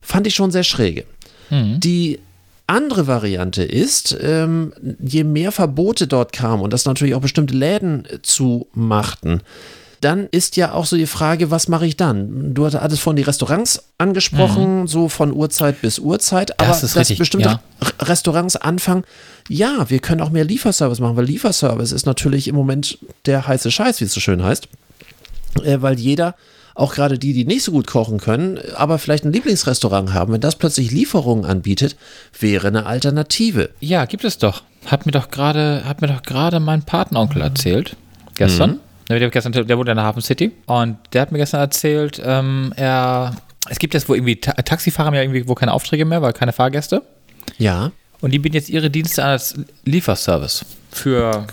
Fand ich schon sehr schräge. Mhm. Die andere Variante ist, ähm, je mehr Verbote dort kamen und das natürlich auch bestimmte Läden zu machten, dann ist ja auch so die Frage, was mache ich dann? Du hattest vorhin die Restaurants angesprochen, mhm. so von Uhrzeit bis Uhrzeit, aber das dass bestimmte ja. Restaurants anfangen, ja, wir können auch mehr Lieferservice machen, weil Lieferservice ist natürlich im Moment der heiße Scheiß, wie es so schön heißt, äh, weil jeder auch gerade die, die nicht so gut kochen können, aber vielleicht ein Lieblingsrestaurant haben, wenn das plötzlich Lieferungen anbietet, wäre eine Alternative. Ja, gibt es doch. Hat mir doch gerade, hat mir doch gerade mein Patenonkel erzählt. Gestern. Mhm. Der, gestern, der wohnt in der Hafen City und der hat mir gestern erzählt, ähm, er, es gibt jetzt wo irgendwie, Ta Taxifahrer haben ja irgendwie wo keine Aufträge mehr, weil keine Fahrgäste. Ja. Und die bieten jetzt ihre Dienste als Lieferservice für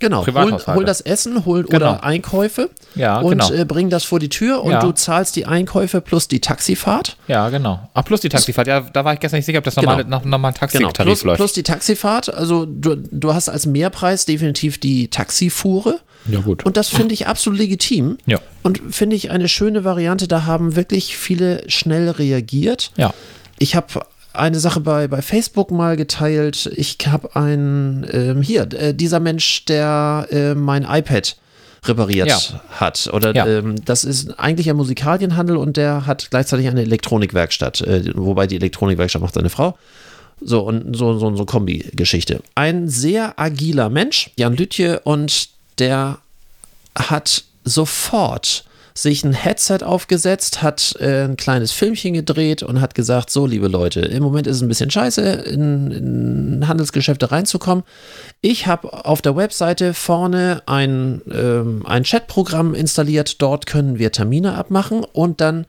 Genau, hol, hol, das Essen hol, genau. oder Einkäufe ja, und genau. äh, bring das vor die Tür und ja. du zahlst die Einkäufe plus die Taxifahrt. Ja, genau. Ach, plus die Taxifahrt. Ja, da war ich gestern nicht sicher, ob das normale, genau. nach normalen Taxitarif genau. plus, läuft. Plus die Taxifahrt. Also du, du hast als Mehrpreis definitiv die Taxifuhre. Ja, gut. Und das finde ich absolut legitim. Ja. Und finde ich eine schöne Variante. Da haben wirklich viele schnell reagiert. Ja. Ich habe eine Sache bei, bei Facebook mal geteilt. Ich habe ein, ähm, hier, äh, dieser Mensch, der äh, mein iPad repariert ja. hat. Oder ja. ähm, das ist eigentlich ein Musikalienhandel und der hat gleichzeitig eine Elektronikwerkstatt, äh, wobei die Elektronikwerkstatt macht seine Frau. So, und so, so, so Kombi-Geschichte. Ein sehr agiler Mensch, Jan Lütje, und der hat sofort sich ein Headset aufgesetzt, hat äh, ein kleines Filmchen gedreht und hat gesagt, so liebe Leute, im Moment ist es ein bisschen scheiße, in, in Handelsgeschäfte reinzukommen. Ich habe auf der Webseite vorne ein, ähm, ein Chatprogramm installiert, dort können wir Termine abmachen und dann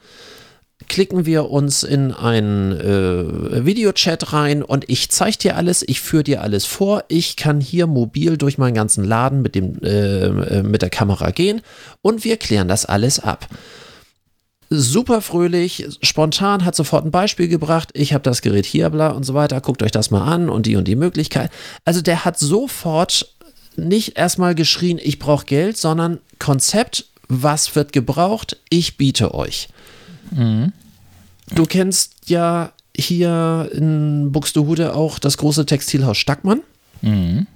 klicken wir uns in einen äh, Videochat rein und ich zeige dir alles, ich führe dir alles vor. Ich kann hier mobil durch meinen ganzen Laden mit, dem, äh, äh mit der Kamera gehen und wir klären das alles ab super fröhlich, spontan, hat sofort ein Beispiel gebracht. Ich habe das Gerät hier, bla und so weiter. Guckt euch das mal an und die und die Möglichkeit. Also der hat sofort nicht erstmal geschrien, ich brauche Geld, sondern Konzept, was wird gebraucht, ich biete euch. Mhm. Du kennst ja hier in Buxtehude auch das große Textilhaus Stackmann. Mhm.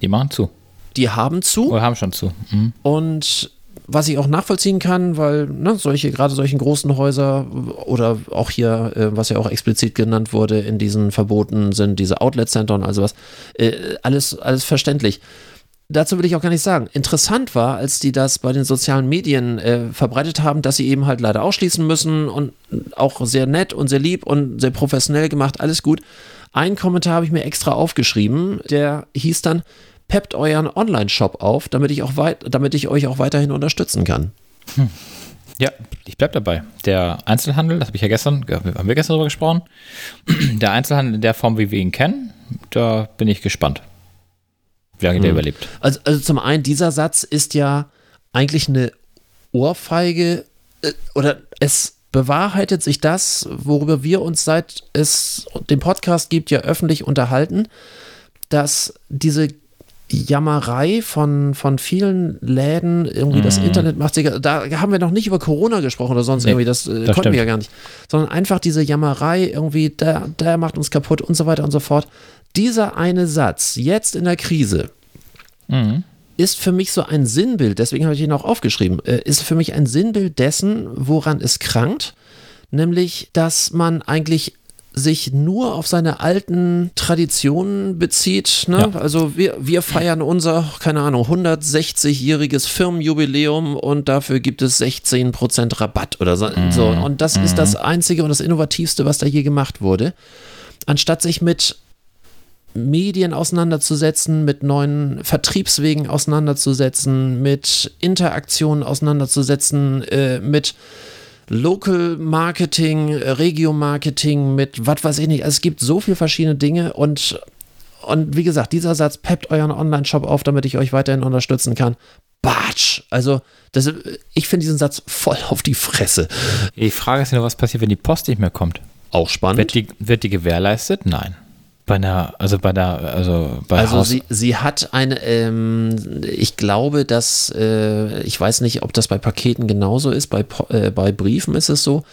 Die machen zu. Die haben zu. Oder haben schon zu. Mhm. Und was ich auch nachvollziehen kann, weil ne, solche, gerade solchen großen Häuser oder auch hier, äh, was ja auch explizit genannt wurde, in diesen Verboten sind diese Outlet-Center und also was, äh, alles, alles verständlich. Dazu will ich auch gar nicht sagen. Interessant war, als die das bei den sozialen Medien äh, verbreitet haben, dass sie eben halt leider ausschließen müssen und auch sehr nett und sehr lieb und sehr professionell gemacht, alles gut. Ein Kommentar habe ich mir extra aufgeschrieben, der hieß dann, peppt euren Online-Shop auf, damit ich, auch weit, damit ich euch auch weiterhin unterstützen kann. Hm. Ja, ich bleibe dabei. Der Einzelhandel, das habe ich ja gestern, haben wir gestern darüber gesprochen, der Einzelhandel in der Form, wie wir ihn kennen, da bin ich gespannt, wie lange hm. der überlebt. Also, also zum einen, dieser Satz ist ja eigentlich eine Ohrfeige äh, oder es bewahrheitet sich das, worüber wir uns seit es den Podcast gibt, ja öffentlich unterhalten, dass diese Jammerei von, von vielen Läden, irgendwie mm. das mhm. Internet macht sich, da haben wir noch nicht über Corona gesprochen oder sonst nee, irgendwie, das, äh, das konnten stimmt. wir ja gar nicht, sondern einfach diese Jammerei irgendwie, der, der macht uns kaputt und so weiter und so fort. Dieser eine Satz, jetzt in der Krise, mm. ist für mich so ein Sinnbild, deswegen habe ich ihn auch aufgeschrieben, äh, ist für mich ein Sinnbild dessen, woran es krankt, nämlich, dass man eigentlich sich nur auf seine alten Traditionen bezieht. Ne? Ja. Also wir, wir feiern unser, keine Ahnung, 160-jähriges Firmenjubiläum und dafür gibt es 16% Rabatt oder so. Mhm. Und das mhm. ist das Einzige und das Innovativste, was da je gemacht wurde. Anstatt sich mit Medien auseinanderzusetzen, mit neuen Vertriebswegen auseinanderzusetzen, mit Interaktionen auseinanderzusetzen, äh, mit Local Marketing, Regio Marketing mit was weiß ich nicht. Also es gibt so viele verschiedene Dinge und, und wie gesagt, dieser Satz peppt euren Online-Shop auf, damit ich euch weiterhin unterstützen kann. Batsch! Also, das, ich finde diesen Satz voll auf die Fresse. Die Frage ja nur, was passiert, wenn die Post nicht mehr kommt? Auch spannend. Wird die, wird die gewährleistet? Nein. Bei einer, also bei der, also bei Also sie, sie hat eine, ähm, ich glaube, dass, äh, ich weiß nicht, ob das bei Paketen genauso ist, bei, äh, bei Briefen ist es so,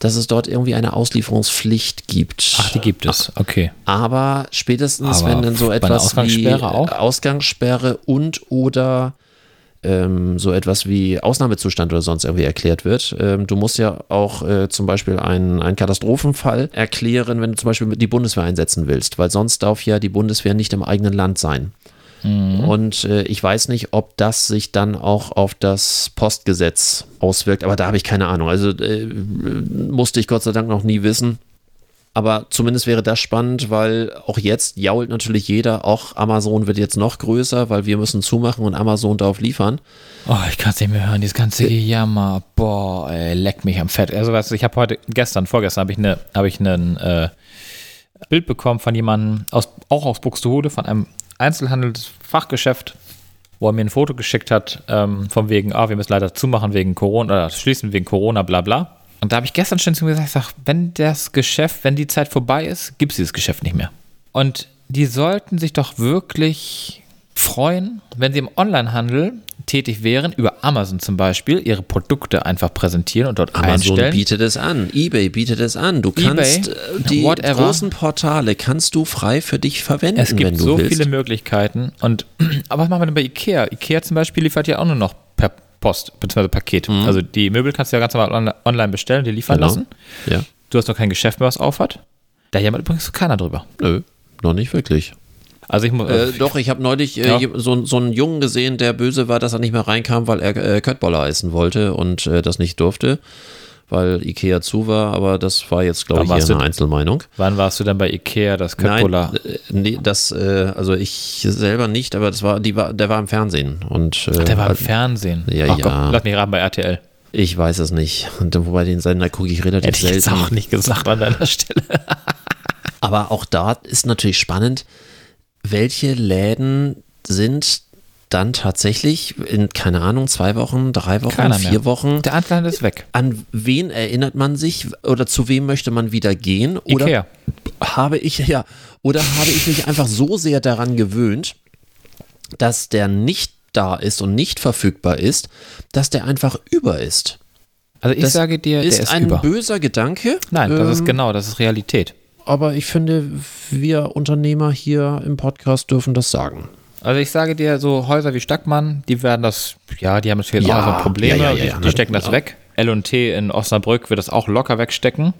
dass es dort irgendwie eine Auslieferungspflicht gibt. Ach, die gibt es, okay. Aber spätestens, Aber wenn dann so etwas Ausgangssperre wie auch? Ausgangssperre und oder ähm, so etwas wie Ausnahmezustand oder sonst irgendwie erklärt wird. Ähm, du musst ja auch äh, zum Beispiel einen, einen Katastrophenfall erklären, wenn du zum Beispiel die Bundeswehr einsetzen willst, weil sonst darf ja die Bundeswehr nicht im eigenen Land sein. Mhm. Und äh, ich weiß nicht, ob das sich dann auch auf das Postgesetz auswirkt, aber da habe ich keine Ahnung. Also äh, musste ich Gott sei Dank noch nie wissen. Aber zumindest wäre das spannend, weil auch jetzt jault natürlich jeder, auch Amazon wird jetzt noch größer, weil wir müssen zumachen und Amazon darf liefern. Oh, ich kann es nicht mehr hören, dieses ganze Gejammer. Boah, ey, leck mich am Fett. Also weißt du, ich habe heute, gestern, vorgestern habe ich eine, habe ich ein äh, Bild bekommen von jemandem, aus, auch aus Buxtehude, von einem Einzelhandelsfachgeschäft, wo er mir ein Foto geschickt hat, ähm, von wegen, ah, wir müssen leider zumachen wegen Corona, oder schließen wegen Corona, bla bla. Und da habe ich gestern schon zu mir gesagt, ich sag, wenn das Geschäft, wenn die Zeit vorbei ist, gibt es dieses Geschäft nicht mehr. Und die sollten sich doch wirklich freuen, wenn sie im Onlinehandel tätig wären, über Amazon zum Beispiel, ihre Produkte einfach präsentieren und dort Amazon einstellen. bietet es an, eBay bietet es an. Du kannst eBay, äh, die whatever. großen Portale kannst du frei für dich verwenden, es gibt wenn du so willst. viele Möglichkeiten. Und aber was machen wir denn bei Ikea? Ikea zum Beispiel liefert ja auch nur noch Post bzw. Paket. Mhm. Also die Möbel kannst du ja ganz normal online bestellen, die liefern genau. lassen. Ja. Du hast noch kein Geschäft mehr, was aufhat. Da jammert übrigens keiner drüber. Nö, noch nicht wirklich. Also ich muss. Äh, doch, ich habe neulich äh, ja. so, so einen Jungen gesehen, der böse war, dass er nicht mehr reinkam, weil er äh, Köttboller essen wollte und äh, das nicht durfte weil Ikea zu war, aber das war jetzt, glaube ich, eher eine Einzelmeinung. Wann warst du denn bei Ikea, das Köttbullar? Nein, äh, nee, das, äh, also ich selber nicht, aber das war, die war, der war im Fernsehen. Und, Ach, der war im Fernsehen? Ja, Ach, ja. Komm, lass mich raten, bei RTL. Ich weiß es nicht. Und wobei den Sender gucke ich relativ Hätte ich selten. auch nicht gesagt an deiner Stelle. Aber auch da ist natürlich spannend, welche Läden sind dann tatsächlich in, keine Ahnung, zwei Wochen, drei Wochen, Keiner vier mehr. Wochen. Der Einzelhandel ist weg. An wen erinnert man sich oder zu wem möchte man wieder gehen? Oder Ikea. habe ich ja oder habe ich mich einfach so sehr daran gewöhnt, dass der nicht da ist und nicht verfügbar ist, dass der einfach über ist. Also ich Das sage dir, ist ist ein über. böser Gedanke. Nein, das ist ähm, genau, das ist Realität. Aber ich finde, wir Unternehmer hier im Podcast dürfen das sagen. Also ich sage dir, so Häuser wie Stackmann, die werden das, ja, die haben natürlich Ja, auch so Probleme, ja, ja, die, die stecken das weg. L&T in Osnabrück wird das auch locker wegstecken.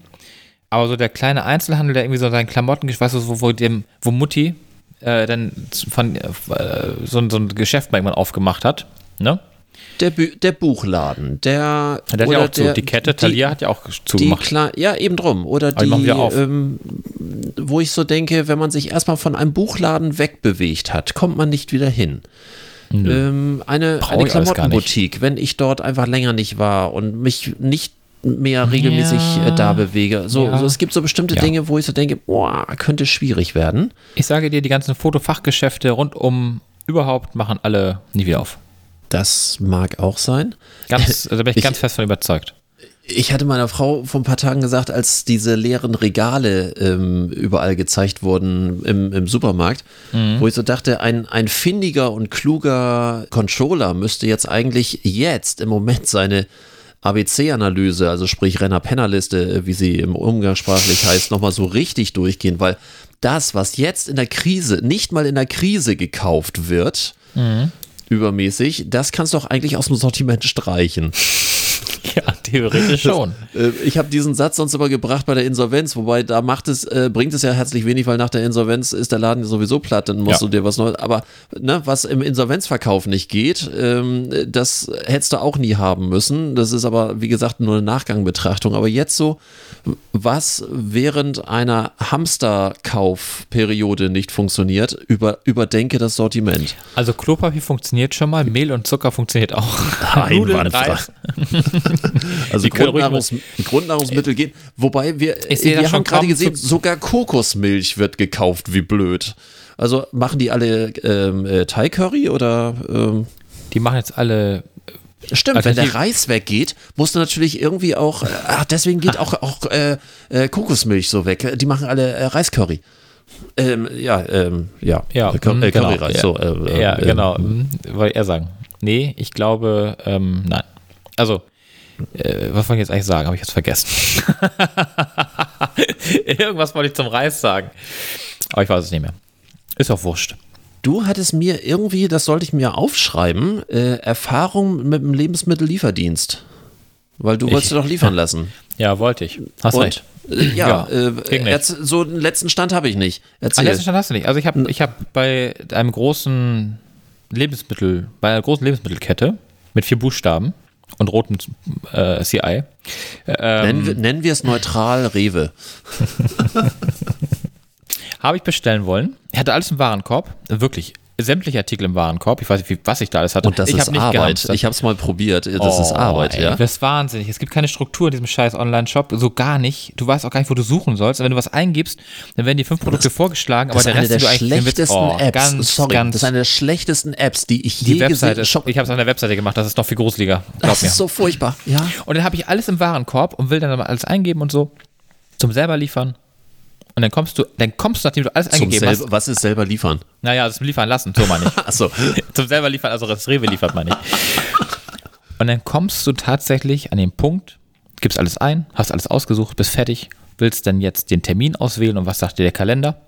Aber so der kleine Einzelhandel, der irgendwie so seinen Klamotten, weißt du, wo, wo, dem, wo Mutti äh, dann von, äh, so, ein- so ein Geschäft mal irgendwann aufgemacht hat, ne? Der, Bü der Buchladen, der. Der hat ja auch zu. der- Die Kette Thalia hat ja auch zugemacht. klar, ja, eben drum. Oder die die, ähm, wo ich so denke, wenn man sich erstmal von einem Buchladen wegbewegt hat, kommt man nicht wieder hin. Ähm, eine Brauch eine. Klamottenboutique, wenn ich dort einfach länger nicht war und mich nicht mehr regelmäßig Ja. äh, da bewege. So, Ja. so, es gibt so bestimmte Ja. Dinge, wo ich so denke, boah, könnte schwierig werden. Ich sage dir, die ganzen Fotofachgeschäfte rund um überhaupt machen alle nie wieder auf. Das mag auch sein. Ganz, da bin ich, Ich- ganz fest von überzeugt. Ich hatte meiner Frau vor ein paar Tagen gesagt, als diese leeren Regale ähm, überall gezeigt wurden im, im Supermarkt, wo ich so dachte, ein, ein findiger und kluger Controller müsste jetzt eigentlich jetzt im Moment seine ABC-Analyse, also sprich Renner-Penner-Liste, wie sie im Umgangssprachlich heißt, nochmal so richtig durchgehen, weil das, was jetzt in der Krise, nicht mal in der Krise gekauft wird, übermäßig, das kannst du doch eigentlich aus dem Sortiment streichen. Ja, theoretisch schon. Äh, Ich habe diesen Satz sonst immer gebracht bei der Insolvenz, wobei da macht es, äh, bringt es ja herzlich wenig, weil nach der Insolvenz ist der Laden sowieso platt, dann musst Ja. du dir was Neues. Aber ne, was im Insolvenzverkauf nicht geht, ähm, das hättest du auch nie haben müssen. Das ist aber, wie gesagt, nur eine Nachgangbetrachtung. Aber jetzt so, was während einer Hamsterkaufperiode nicht funktioniert, über, überdenke das Sortiment. Also Klopapier funktioniert schon mal, Mehl und Zucker funktioniert auch. Einwandfrei. Also Grundnahrungs Grundnahrungsmittel gehen. Wobei wir, wir haben gerade gesehen, sogar Kokosmilch wird gekauft, wie blöd. Also machen die alle ähm, äh, Thai Curry oder ähm, Die machen jetzt alle. stimmt, Also wenn der Reis weggeht, musst du natürlich irgendwie auch, äh, ach, deswegen geht auch, auch äh, äh, Kokosmilch so weg. Die machen alle äh, Reiscurry. Ähm, ja, ähm, ja, Ja, äh, Cur mm, äh, genau, Curryreis. ja. So, äh, äh, ja, äh, genau. mm, Wollte er sagen. Nee, ich glaube, ähm, nein. Also, äh, was wollte ich jetzt eigentlich sagen? Habe ich jetzt vergessen. Irgendwas wollte ich zum Reis sagen. Aber ich weiß es nicht mehr. Ist auch wurscht. Du hattest mir irgendwie, das sollte ich mir aufschreiben, äh, Erfahrung mit dem Lebensmittellieferdienst. Weil du wolltest doch liefern lassen. Ja, wollte ich. Hast Und, recht. äh, ja, Ja, äh, so einen letzten Stand habe ich nicht. Erzähl. letzten Stand hast du nicht. Also ich habe ich hab bei einem großen Lebensmittel, bei einer großen Lebensmittelkette mit vier Buchstaben und rotem äh, CI. Ähm, nennen, wir- nennen wir es neutral Rewe. Habe ich bestellen wollen. Er hatte alles im Warenkorb. Wirklich. Sämtliche Artikel im Warenkorb. Ich weiß nicht, was ich da alles hatte. Und das ich ist Arbeit. gehamstert. Ich habe es mal probiert. Das ist Oh, Arbeit, ey, ja. Das ist wahnsinnig. Es gibt keine Struktur in diesem scheiß Online-Shop. So gar nicht. Du weißt auch gar nicht, wo du suchen sollst. Und wenn du was eingibst, dann werden dir fünf Produkte vorgeschlagen, aber Das ist der Rest, der du eigentlich willst, schlechtesten oh, Apps. Ganz, Sorry, ganz, das ist eine der schlechtesten Apps, die ich die je Webseite. gesehen Ist, Shop- ich habe es auf der Webseite gemacht. Das ist noch viel gruseliger. Glaub Das mir. ist so furchtbar. Ja. Und dann habe ich alles im Warenkorb und will dann mal alles eingeben und so zum selber liefern. Und dann kommst du, dann kommst du, nachdem du alles Zum eingegeben hast. selber, was ist selber liefern? Naja, das liefern lassen, so meine ich. Achso. zum selber liefern, also das Rewe liefert meine ich. Und dann kommst du tatsächlich an den Punkt, gibst alles ein, hast alles ausgesucht, bist fertig, willst dann jetzt den Termin auswählen und was sagt dir der Kalender?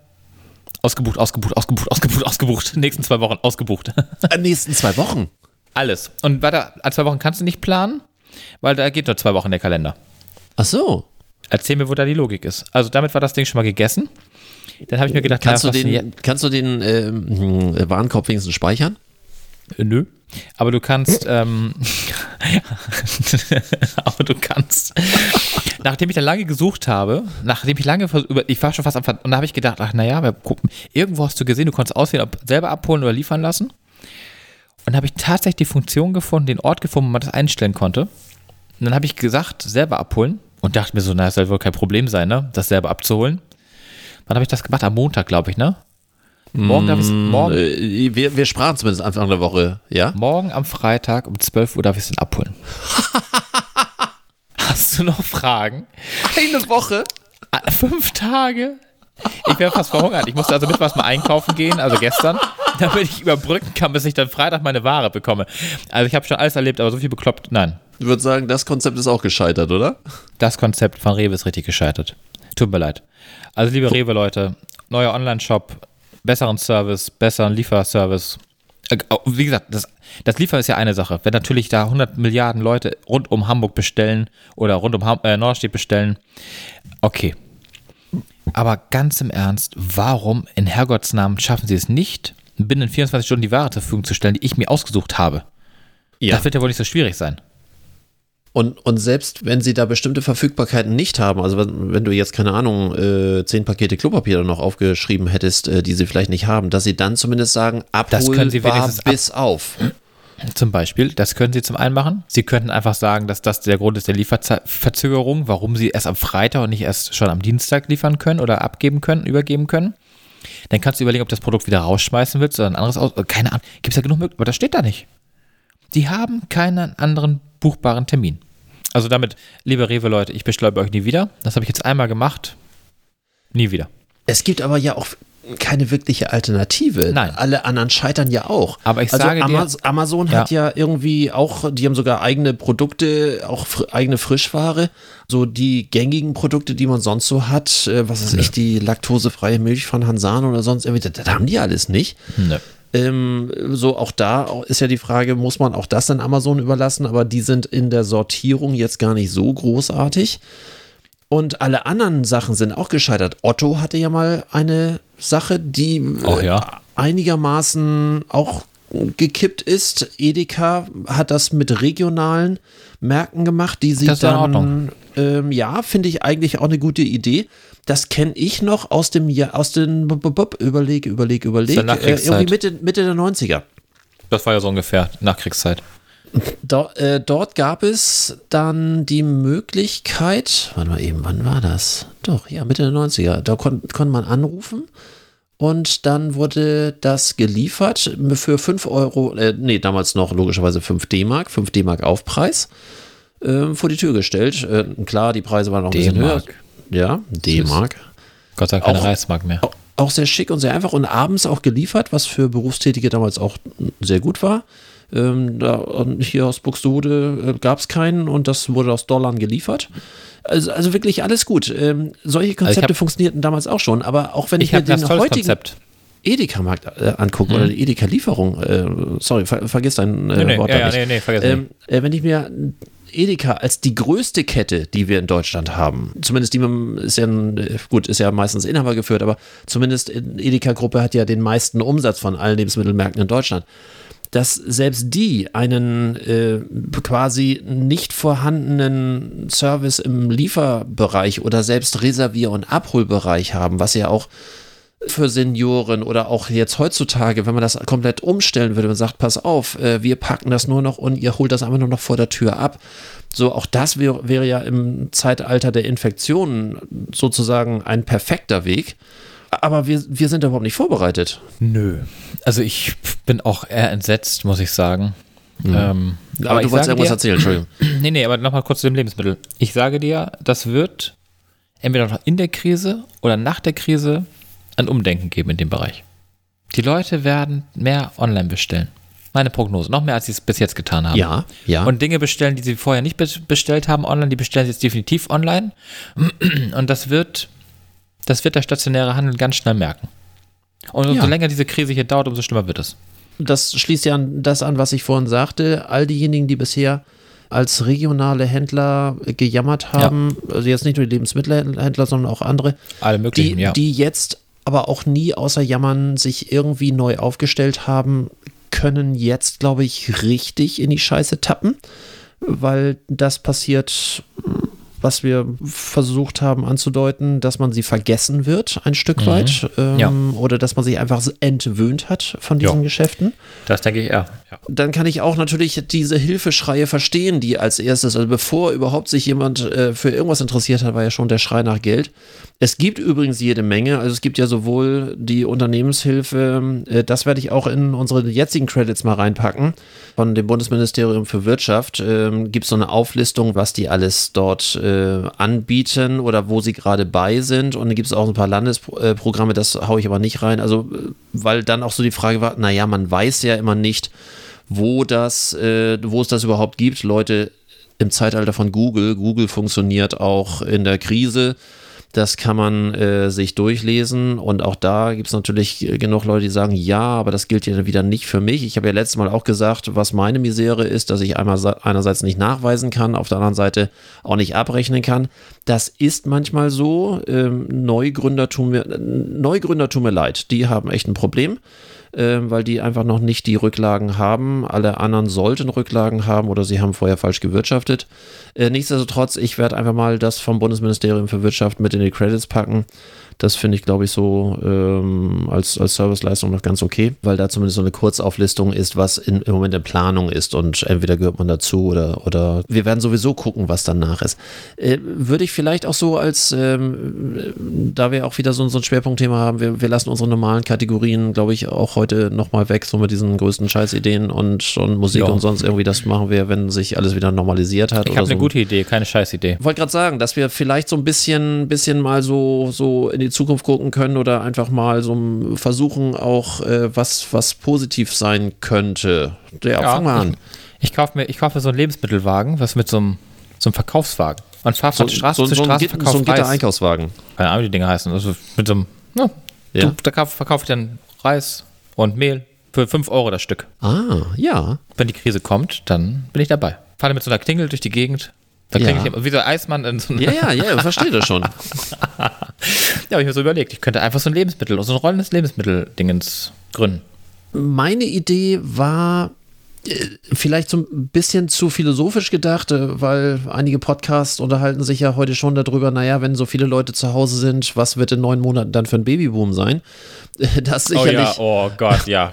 Ausgebucht, ausgebucht, ausgebucht, ausgebucht, ausgebucht. Nächsten zwei Wochen ausgebucht. In den nächsten zwei Wochen. Alles. Und bei der, an zwei Wochen kannst du nicht planen, weil da geht nur zwei Wochen der Kalender. Ach so. Erzähl mir, wo da die Logik ist. Also damit war das Ding schon mal gegessen. Dann habe ich mir gedacht, Kannst, na, du den, kannst du den hm, Warenkorb wenigstens speichern? Äh, Nö. Aber du kannst, ähm, aber du kannst, nachdem ich dann lange gesucht habe, nachdem ich lange über, ich war schon fast am, Ver- und da habe ich gedacht, ach naja, wir gucken, irgendwo hast du gesehen, du konntest auswählen, ob selber abholen oder liefern lassen. Und habe ich tatsächlich die Funktion gefunden, den Ort gefunden, wo man das einstellen konnte. Und dann habe ich gesagt, selber abholen und dachte mir so, na, das soll wohl kein Problem sein, ne, das selber abzuholen. Wann habe ich das gemacht? Am Montag, glaube ich, ne? Morgen darf ich morgen, Äh, wir, wir sprachen zumindest Anfang der Woche, ja? morgen am Freitag um 12 Uhr darf ich es dann abholen. Hast du noch Fragen? Eine Woche? Ah, Fünf Tage? Ich wäre fast verhungert. Ich musste also mittwochs mal einkaufen gehen, also gestern, damit ich überbrücken kann, bis ich dann Freitag meine Ware bekomme. Also ich habe schon alles erlebt, aber so viel bekloppt, nein. Ich würde sagen, das Konzept ist auch gescheitert, oder? Das Konzept von Rewe ist richtig gescheitert. Tut mir leid. Also liebe Rewe-Leute, neuer Online-Shop, besseren Service, besseren Lieferservice. Äh, Wie gesagt, das, das Liefern ist ja eine Sache. Wenn natürlich da 100 Milliarden Leute rund um Hamburg bestellen oder rund um Ham äh, Norderstedt bestellen, okay. Aber ganz im Ernst, warum in Herrgotts Namen schaffen sie es nicht, binnen 24 Stunden die Ware zur Verfügung zu stellen, die ich mir ausgesucht habe? Das wird ja wohl nicht so schwierig sein. Und, und selbst wenn sie da bestimmte Verfügbarkeiten nicht haben, also wenn, wenn du jetzt, keine Ahnung, äh, zehn Pakete Klopapier noch aufgeschrieben hättest, äh, die sie vielleicht nicht haben, dass sie dann zumindest sagen, Das können sie abholbar wenigstens ab- bis auf. Zum Beispiel, das können Sie zum einen machen. Sie könnten einfach sagen, dass das der Grund ist der Lieferverzögerung, warum Sie erst am Freitag und nicht erst schon am Dienstag liefern können oder abgeben können, übergeben können. Dann kannst du überlegen, ob du das Produkt wieder rausschmeißen willst oder ein anderes aus. Keine Ahnung. Gibt es ja genug Möglichkeiten, aber das steht da nicht. Die haben keinen anderen buchbaren Termin. Also damit, liebe Rewe-Leute, ich bestelle euch nie wieder. Das habe ich jetzt einmal gemacht. Nie wieder. Es gibt aber ja auch keine wirkliche Alternative. Nein. Alle anderen scheitern ja auch. Aber ich also sage dir- Amaz Amazon hat ja irgendwie auch, die haben sogar eigene Produkte, auch fr eigene Frischware. So die gängigen Produkte, die man sonst so hat, äh, was weiß ich, die laktosefreie Milch von Hansan oder sonst irgendwie, das, das haben die alles nicht. Nö. Ähm, so auch da ist ja die Frage, muss man auch das dann Amazon überlassen, aber die sind in der Sortierung jetzt gar nicht so großartig. Und alle anderen Sachen sind auch gescheitert. Otto hatte ja mal eine Sache, die Oh ja. einigermaßen auch gekippt ist. Edeka hat das mit regionalen Märkten gemacht, die sie Das in dann, ähm, ja, finde ich eigentlich auch eine gute Idee. Das kenne ich noch aus dem Jahr, aus den, b- b- b- überleg, überleg, überleg, äh, irgendwie Mitte, Mitte der 90er. Das war ja so ungefähr Nachkriegszeit. Do, äh, dort gab es dann die Möglichkeit, warte mal eben, wann war das? Doch, ja, Mitte der 90er. Da kon, konnte man anrufen und dann wurde das geliefert für 5 Euro, äh, nee, damals noch logischerweise 5 D-Mark, 5 D-Mark Aufpreis, äh, vor die Tür gestellt. Äh, klar, die Preise waren noch ein bisschen höher. D-Mark. Ja, D-Mark. Gott sei Dank keine Auch- Reismark mehr. Auch sehr schick und sehr einfach und abends auch geliefert, was für Berufstätige damals auch sehr gut war. Ähm, da, und hier aus Buxtehude äh, gab es keinen und das wurde aus Dollar geliefert. Also, also wirklich alles gut. Ähm, solche Konzepte hab- funktionierten damals auch schon, aber auch wenn ich, Ich mir den heutigen Konzept. Edeka-Markt äh, angucke oder die Edeka-Lieferung, äh, sorry, ver vergiss dein äh, Nee, nee, Wort ja, da ja, nicht. nee, nee, vergiss ähm, äh, Wenn ich mir Edeka als die größte Kette, die wir in Deutschland haben, zumindest die ist ja äh, gut, ist ja meistens Inhaber geführt, aber zumindest in Edeka-Gruppe hat ja den meisten Umsatz von allen Lebensmittelmärkten in Deutschland. Dass selbst die einen äh, quasi nicht vorhandenen Service im Lieferbereich oder selbst Reservier- und Abholbereich haben, was ja auch für Senioren oder auch jetzt heutzutage, wenn man das komplett umstellen würde und sagt, pass auf, äh, wir packen das nur noch und ihr holt das einfach nur noch vor der Tür ab. So, auch das wäre wäre ja im Zeitalter der Infektionen sozusagen ein perfekter Weg. Aber wir, wir sind da überhaupt nicht vorbereitet. Nö. Also ich bin auch eher entsetzt, muss ich sagen. Ähm, Mhm. Aber, ich du wolltest irgendwas dir, erzählen, Entschuldigung. Nee, nee, aber nochmal kurz zu dem Lebensmittel. Ich sage dir, das wird entweder noch in der Krise oder nach der Krise ein Umdenken geben in dem Bereich. Die Leute werden mehr online bestellen. Meine Prognose. Noch mehr, als sie es bis jetzt getan haben. Ja, ja. Und Dinge bestellen, die sie vorher nicht be- bestellt haben online, die bestellen sie jetzt definitiv online. Und das wird, das wird der stationäre Handel ganz schnell merken. Und umso Ja. länger diese Krise hier dauert, umso schlimmer wird es. das schließt ja an das an, was ich vorhin sagte. All diejenigen, die bisher als regionale Händler gejammert haben, also jetzt nicht nur die Lebensmittelhändler, sondern auch andere, Alle die, möglichen, ja. die jetzt aber auch nie außer Jammern sich irgendwie neu aufgestellt haben, können jetzt, glaube ich, richtig in die Scheiße tappen, weil das passiert was wir versucht haben anzudeuten, dass man sie vergessen wird, ein Stück Mhm. weit. Ähm, Ja. Oder dass man sich einfach entwöhnt hat von diesen Ja. Geschäften. Das denke ich eher. Ja. Dann kann ich auch natürlich diese Hilfeschreie verstehen, die als erstes, also bevor überhaupt sich jemand äh, für irgendwas interessiert hat, war ja schon der Schrei nach Geld. Es gibt übrigens jede Menge, also es gibt ja sowohl die Unternehmenshilfe, äh, das werde ich auch in unsere jetzigen Credits mal reinpacken, von dem Bundesministerium für Wirtschaft, ähm, gibt es so eine Auflistung, was die alles dort äh, anbieten oder wo sie gerade bei sind und dann gibt es auch ein paar Landesprogramme, das haue ich aber nicht rein, also äh, weil dann auch so die Frage war, naja, man weiß ja immer nicht, wo das, wo es das überhaupt gibt. Leute, im Zeitalter von Google, Google funktioniert auch in der Krise. Das kann man äh, sich durchlesen und auch da gibt es natürlich äh, genug Leute, die sagen, ja, aber das gilt ja wieder nicht für mich. Ich habe ja letztes Mal auch gesagt, was meine Misere ist, dass ich einmal einerseits nicht nachweisen kann, auf der anderen Seite auch nicht abrechnen kann. Das ist manchmal so. Ähm, Neugründer, tun mir, Neugründer tun mir leid, die haben echt ein Problem äh, weil die einfach noch nicht die Rücklagen haben. Alle anderen sollten Rücklagen haben oder sie haben vorher falsch gewirtschaftet. Äh, nichtsdestotrotz, ich werde einfach mal das vom Bundesministerium für Wirtschaft mit in die Credits packen. Das finde ich, glaube ich, so ähm, als, als Serviceleistung noch ganz okay, weil da zumindest so eine Kurzauflistung ist, was in, im Moment in Planung ist und entweder gehört man dazu oder, oder wir werden sowieso gucken, was danach ist. Äh, würde ich vielleicht auch so als, ähm, da wir auch wieder so, so ein Schwerpunktthema haben, wir, wir lassen unsere normalen Kategorien, glaube ich, auch heute nochmal weg, so mit diesen größten Scheißideen und, und Musik Ja. und sonst irgendwie, das machen wir, wenn sich alles wieder normalisiert hat. Ich habe eine so. gute Idee, keine Scheißidee. Ich wollte gerade sagen, dass wir vielleicht so ein bisschen, bisschen mal so, so in die Zukunft gucken können oder einfach mal so versuchen auch, äh, was, was positiv sein könnte. Ja, fang mal an. Ich, ich kaufe mir, ich kauf mir so einen Lebensmittelwagen, was mit so einem, so einem Verkaufswagen. Man fährt von Straße so, zu so, ein Straße, so ein. Gitter-Einkaufswagen. Keine Ahnung, wie die Dinger heißen. Also mit so einem, ja, Ja. Du, da kauf- verkaufe ich dann Reis und Mehl für 5 Euro das Stück. Ah, ja. Wenn die Krise kommt, dann bin ich dabei. Fahre mit so einer Klingel durch die Gegend. Da Ja. klingel ich immer, wie so ein Eismann in so einer, Ja, ja, ja, ich verstehe das schon. Ja, habe ich mir so überlegt, ich könnte einfach so ein Lebensmittel, so ein rollendes Lebensmittel-Dingens gründen. Meine Idee war äh, vielleicht so ein bisschen zu philosophisch gedacht, äh, weil einige Podcasts unterhalten sich ja heute schon darüber, naja, wenn so viele Leute zu Hause sind, was wird in neun Monaten dann für ein Babyboom sein? Das Oh sicherlich. ja, oh Gott, ja.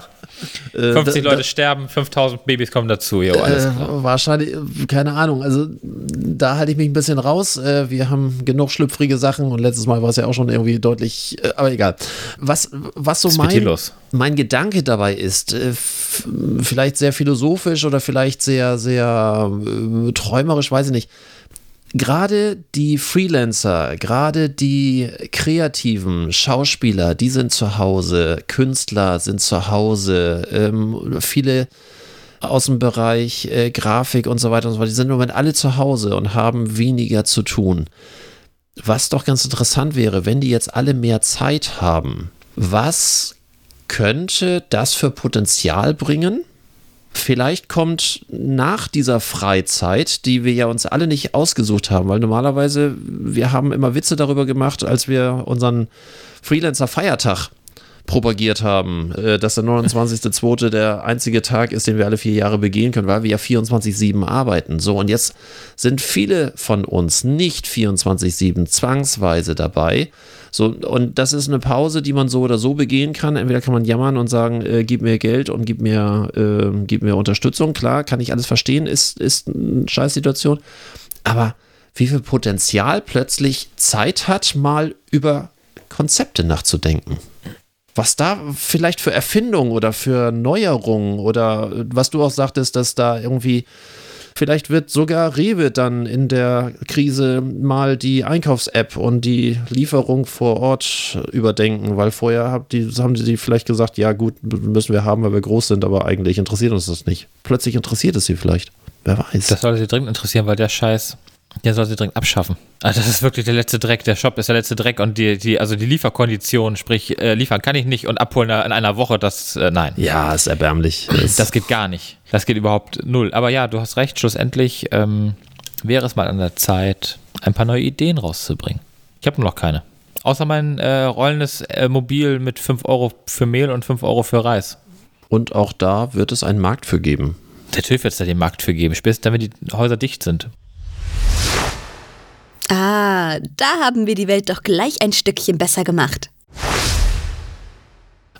Äh, 50 da- Leute sterben, 5000 Babys kommen dazu, jo, alles Äh, wahrscheinlich, keine Ahnung. Also da halte ich mich ein bisschen raus. Äh, wir haben genug schlüpfrige Sachen und letztes Mal war es ja auch schon irgendwie deutlich, äh, aber egal. Was, was so mein, mein Gedanke dabei ist, äh, vielleicht sehr philosophisch oder vielleicht sehr, sehr träumerisch, weiß ich nicht. Gerade die Freelancer, gerade die kreativen Schauspieler, die sind zu Hause, Künstler sind zu Hause, ähm, viele aus dem Bereich äh, Grafik und so weiter und so weiter, die sind im Moment alle zu Hause und haben weniger zu tun. Was doch ganz interessant wäre, wenn die jetzt alle mehr Zeit haben, was könnte das für Potenzial bringen? Vielleicht kommt nach dieser Freizeit, die wir ja uns alle nicht ausgesucht haben, weil normalerweise, wir haben immer Witze darüber gemacht, als wir unseren Freelancer-Feiertag propagiert haben, äh, dass der 29.02. der einzige Tag ist, den wir alle vier Jahre begehen können, weil wir ja 24-7 arbeiten. So, und jetzt sind viele von uns nicht 24-7 zwangsweise dabei. So, und das ist eine Pause, die man so oder so begehen kann. Entweder kann man jammern und sagen, äh, gib mir Geld und gib mir, äh, gib mir Unterstützung. Klar, kann ich alles verstehen, ist, ist eine Scheißsituation. Aber wie viel Potenzial plötzlich Zeit hat, mal über Konzepte nachzudenken was da vielleicht für Erfindungen oder für Neuerungen oder was du auch sagtest, dass da irgendwie vielleicht wird sogar Rewe dann in der Krise mal die Einkaufs-App und die Lieferung vor Ort überdenken, weil vorher hab die, haben sie vielleicht gesagt, ja gut, müssen wir haben, weil wir groß sind, aber eigentlich interessiert uns das nicht. Plötzlich interessiert es sie vielleicht. Wer weiß. Das sollte sie dringend interessieren, weil der Scheiß, der sollte sie dringend abschaffen. Also das ist wirklich der letzte Dreck. Der Shop ist der letzte Dreck und die, die also die Lieferkondition, sprich äh, liefern kann ich nicht und abholen in einer Woche, das äh, nein. ja, ist erbärmlich. Das, Das geht gar nicht. Das geht überhaupt null. Aber ja, du hast recht, schlussendlich ähm, wäre es mal an der Zeit, ein paar neue Ideen rauszubringen. Ich habe nur noch keine. Außer mein äh, rollendes äh, Mobil mit 5 Euro für Mehl und 5 Euro für Reis. und auch da wird es einen Markt für geben. Natürlich wird es da den Markt für geben, spätestens dann, wenn die Häuser dicht sind. Ah, da haben wir die Welt doch gleich ein Stückchen besser gemacht.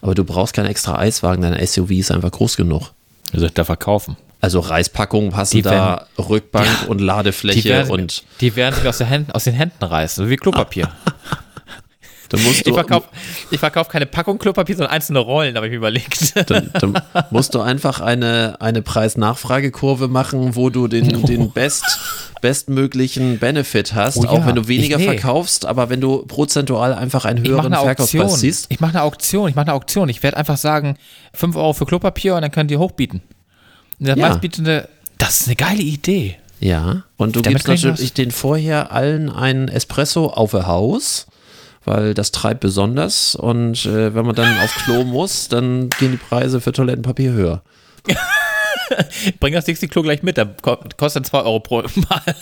Aber du brauchst keinen extra Eiswagen, dein SUV ist einfach groß genug. Also da verkaufen. Also Reispackungen passen Die da, Rückbank Ja. und Ladefläche Die werden, und die werden sich aus, aus den Händen reißen, so wie Klopapier. dann musst Ich du, verkaufe ich verkauf keine Packung Klopapier, sondern einzelne Rollen, habe ich mir überlegt. dann, dann musst du einfach eine, eine Preis-Nachfrage-Kurve machen, wo du den, den best, bestmöglichen Benefit hast, Oh ja, auch wenn du weniger ich- nee. verkaufst, aber wenn du prozentual einfach einen höheren Verkaufspreis ziehst. Ich mache eine Auktion. Ich mache eine Auktion. Ich werde einfach sagen, 5 Euro für Klopapier und dann können die hochbieten. Der Ja. meistbietende, das ist eine geile Idee. Ja, und du Damit gibst natürlich den vorher allen einen Espresso auf ihr Haus, weil das treibt besonders. Und äh, wenn man dann auf Klo muss, dann gehen die Preise für Toilettenpapier höher. Bring das Dixie-Klo gleich mit, ko- kostet 2 Euro pro Mal.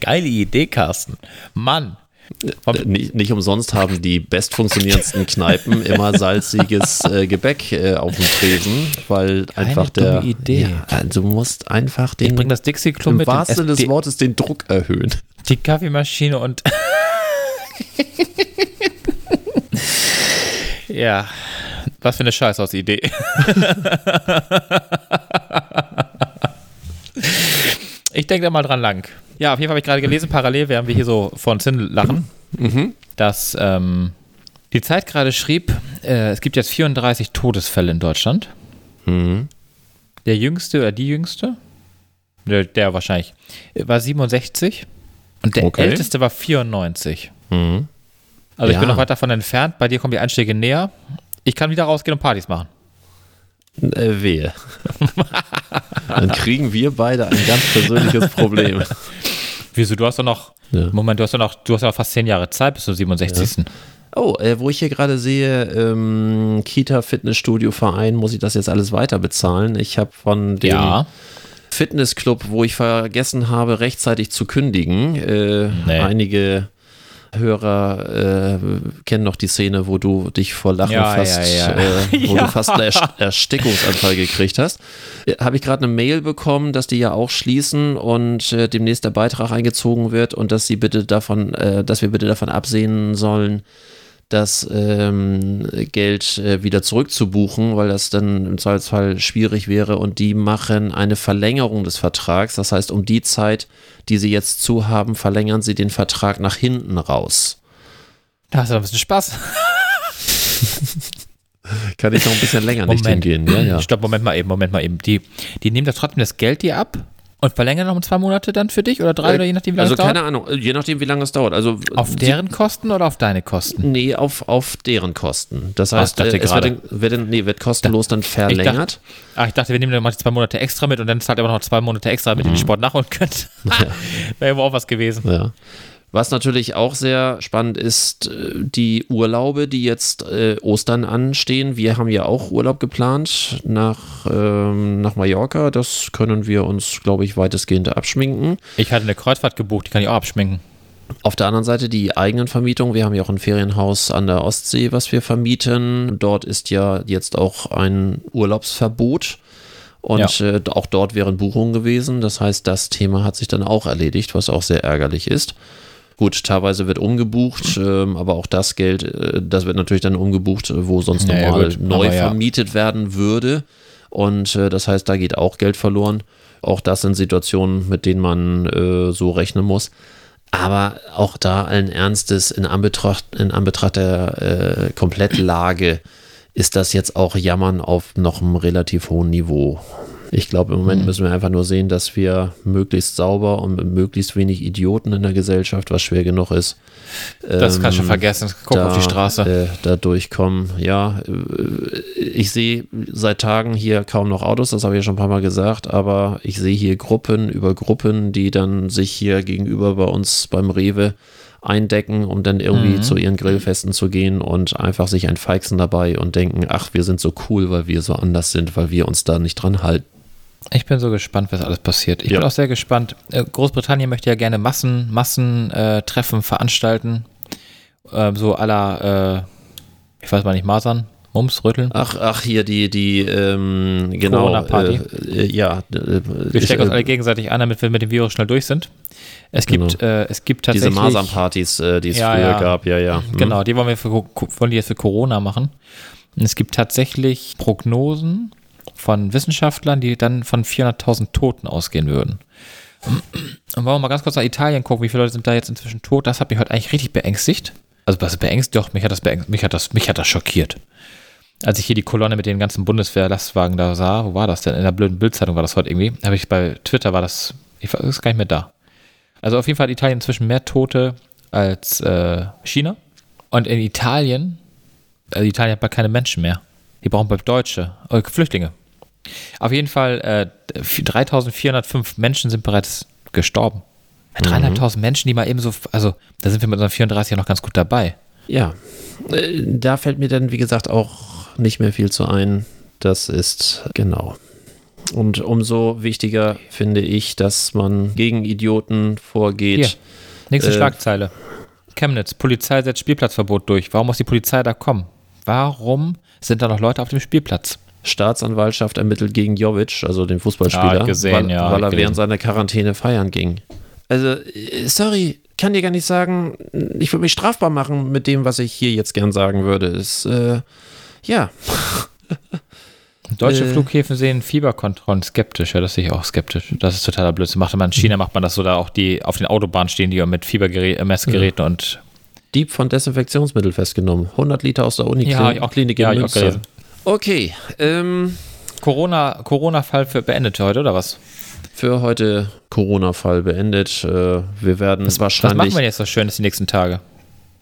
Geile Idee, Carsten. Mann. Äh, Nicht, nicht umsonst haben die bestfunktionierendsten Kneipen immer salziges äh, Gebäck äh, auf dem Tresen, weil einfach der. Idee. Ja, also du musst einfach Ich den. bring das Dixie-Klo Im mit, den wahrsten des Wortes den Druck erhöhen. Die Kaffeemaschine und. ja. Was für eine Scheißhaus-Idee. ich denke da mal dran lang. Ja, auf jeden Fall habe ich gerade gelesen, parallel während wir hier so von Sinn lachen, dass ähm, die Zeit gerade schrieb, äh, es gibt jetzt 34 Todesfälle in Deutschland. Mhm. Der jüngste oder die jüngste, der, der wahrscheinlich, war 67 und der Okay. älteste war 94. Mhm. Also ich Ja. bin noch weit davon entfernt, bei dir kommen die Einschläge näher. Ich kann wieder rausgehen und Partys machen. Äh, wehe. Dann kriegen wir beide ein ganz persönliches Problem. Wieso, du hast doch noch, Ja. Moment, du hast doch noch, du hast ja noch fast 10 Jahre Zeit bis zum 67. Oh, äh, wo ich hier gerade sehe, ähm, Kita Fitnessstudio Verein, muss ich das jetzt alles weiter bezahlen? Ich habe von dem Ja. Fitnessclub, wo ich vergessen habe, rechtzeitig zu kündigen. Äh, Nee. Einige Hörer äh, kennen noch die Szene, wo du dich vor Lachen Ja, fast, ja, ja. Äh, wo du fast einen Erst Erstickungsanfall gekriegt hast. Äh, habe ich gerade eine Mail bekommen, dass die ja auch schließen und äh, demnächst der Beitrag eingezogen wird und dass sie bitte davon, äh, dass wir bitte davon absehen sollen, das ähm, Geld äh, wieder zurückzubuchen, weil das dann im Zweifelsfall schwierig wäre. Und die machen eine Verlängerung des Vertrags. Das heißt, um die Zeit, die sie jetzt zu haben, verlängern sie den Vertrag nach hinten raus. Da hast du ein bisschen Spaß. Kann ich noch ein bisschen länger nicht hingehen. Ja, ja. Stopp, Moment mal eben, Moment mal eben. Die, die nehmen das trotzdem das Geld dir ab und verlängern noch um zwei Monate dann für dich oder drei oder je nachdem, wie lange also es dauert? keine Ahnung, je nachdem, wie lange es dauert. Also Auf sie- deren Kosten oder auf deine Kosten? Nee, auf, auf deren Kosten. Das heißt, ich dachte äh, es wird, dann- wird, dann- nee, wird kostenlos dann Ich verlängert. dachte, ah, ich dachte, wir nehmen dann mal die zwei Monate extra mit und dann zahlt aber noch zwei Monate extra, damit ihr Mhm. den Sport nachholen könnt. Wäre aber auch was gewesen. Ja. Was natürlich auch sehr spannend ist, äh, die Urlaube, die jetzt äh, Ostern anstehen. Wir haben ja auch Urlaub geplant nach, ähm, nach Mallorca. Das können wir uns, glaube ich, weitestgehend abschminken. Ich hatte eine Kreuzfahrt gebucht, die kann ich auch abschminken. Auf der anderen Seite die eigenen Vermietungen. Wir haben ja auch ein Ferienhaus an der Ostsee, was wir vermieten. Dort ist ja jetzt auch ein Urlaubsverbot. Und äh, auch dort wären Buchungen gewesen. Das heißt, das Thema hat sich dann auch erledigt, was auch sehr ärgerlich ist. Gut, teilweise wird umgebucht, ähm, aber auch das Geld, äh, das wird natürlich dann umgebucht, äh, wo sonst Ja, ja, normal gut, neu aber ja. vermietet werden würde. Und äh, das heißt, da geht auch Geld verloren. Auch das sind Situationen, mit denen man äh, so rechnen muss. Aber auch da allen Ernstes in Anbetracht, in Anbetracht der äh, Komplettlage ist das jetzt auch Jammern auf noch einem relativ hohen Niveau. Ich glaube, im Moment müssen wir einfach nur sehen, dass wir möglichst sauber und mit möglichst wenig Idioten in der Gesellschaft, was schwer genug ist, Das kannst du ähm, vergessen. Guck auf die Straße. Äh, da durchkommen. Ja, äh, ich sehe seit Tagen hier kaum noch Autos, das habe ich ja schon ein paar Mal gesagt, aber ich sehe hier Gruppen über Gruppen, die dann sich hier gegenüber bei uns beim Rewe eindecken, um dann irgendwie Mhm. zu ihren Grillfesten zu gehen und einfach sich ein Feixen dabei und denken, ach, wir sind so cool, weil wir so anders sind, weil wir uns da nicht dran halten. Ich bin so gespannt, was alles passiert. Ich Ja. bin auch sehr gespannt. Äh, Großbritannien möchte ja gerne Massen, Massentreffen veranstalten. Ähm, so aller, äh, ich weiß mal nicht, Masern, Mumps, Rütteln. Ach, ach, hier die, die, ähm, genau. Corona-Party. Äh, äh, ja. Äh, Wir stecken uns äh, alle gegenseitig an, damit wir mit dem Virus schnell durch sind. Es gibt, Genau. äh, es gibt diese tatsächlich. Masernpartys, äh, die es Ja, früher ja. gab, ja, ja. Hm. Genau, die wollen wir für, wollen die jetzt für Corona machen. Und es gibt tatsächlich Prognosen von Wissenschaftlern, die dann von 400.000 Toten ausgehen würden. Und wollen wir mal ganz kurz nach Italien gucken, wie viele Leute sind da jetzt inzwischen tot? Das hat mich heute eigentlich richtig beängstigt. Also was beängstigt, doch, mich hat das beängstigt, mich hat das, mich hat das schockiert. Als ich hier die Kolonne mit den ganzen Bundeswehr-Lastwagen da sah, wo war das denn? In der blöden Bildzeitung war das heute irgendwie. Habe ich bei Twitter war das, ich war ist gar nicht mehr da. Also auf jeden Fall hat Italien inzwischen mehr Tote als äh, China. Und in Italien, also Italien hat bald keine Menschen mehr. Die brauchen bald Deutsche, äh, Flüchtlinge. Auf jeden Fall, äh, 3405 Menschen sind bereits gestorben. Ja, Dreieinhalbtausend Menschen, die mal eben so, also da sind wir mit unseren 34 ja noch ganz gut dabei. Ja, äh, da fällt mir dann, wie gesagt, auch nicht mehr viel zu ein. Das ist genau. Und umso wichtiger finde ich, dass man gegen Idioten vorgeht. Hier, nächste Äh, Schlagzeile. Chemnitz, Polizei setzt Spielplatzverbot durch. Warum muss die Polizei da kommen? Warum sind da noch Leute auf dem Spielplatz? Staatsanwaltschaft ermittelt gegen Jovic, also den Fußballspieler, Ja, gesehen, weil, ja, weil er ich gelesen. während seiner Quarantäne feiern ging. Also, äh, sorry, kann dir gar nicht sagen, ich würde mich strafbar machen mit dem, was ich hier jetzt gern sagen würde. Ist, äh, ja, Deutsche Äh. Flughäfen sehen Fieberkontrollen skeptisch. Ja, das sehe ich auch skeptisch. Das ist totaler Blödsinn. Macht man in China macht man das so, da auch die auf den Autobahnen stehen die mit Fiebermessgeräten und Dieb von Desinfektionsmittel festgenommen. 100 Liter aus der Uniklinik Ja, auch- Klinik ja, in Münster. Okay, ähm, Corona, Corona-Fall für beendet heute, oder was? für heute Corona-Fall beendet. Äh, wir werden Was wahrscheinlich. machen wir jetzt so Schönes die nächsten Tage?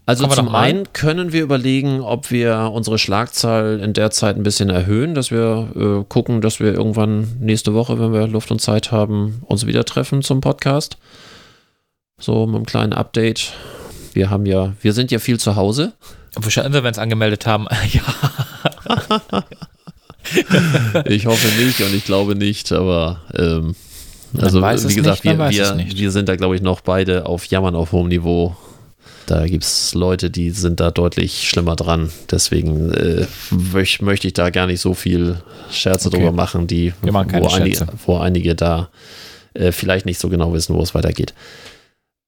Also Kommen zum einen können wir überlegen, ob wir unsere Schlagzahl in der Zeit ein bisschen erhöhen, dass wir äh, gucken, dass wir irgendwann nächste Woche, wenn wir Luft und Zeit haben, uns wieder treffen zum Podcast. So mit einem kleinen Update. Wir haben ja, wir sind ja viel zu Hause. Wahrscheinlich, wenn es angemeldet haben. ja, Ich hoffe nicht und ich glaube nicht, aber ähm, also wie es gesagt, nicht, wir, wir, wir sind da glaube ich noch beide auf Jammern auf hohem Niveau. Da gibt es Leute, die sind da deutlich schlimmer dran. Deswegen äh, möch, möchte ich da gar nicht so viel Scherze Okay. drüber machen, die, machen wo, einige, wo einige da äh, vielleicht nicht so genau wissen, wo es weitergeht.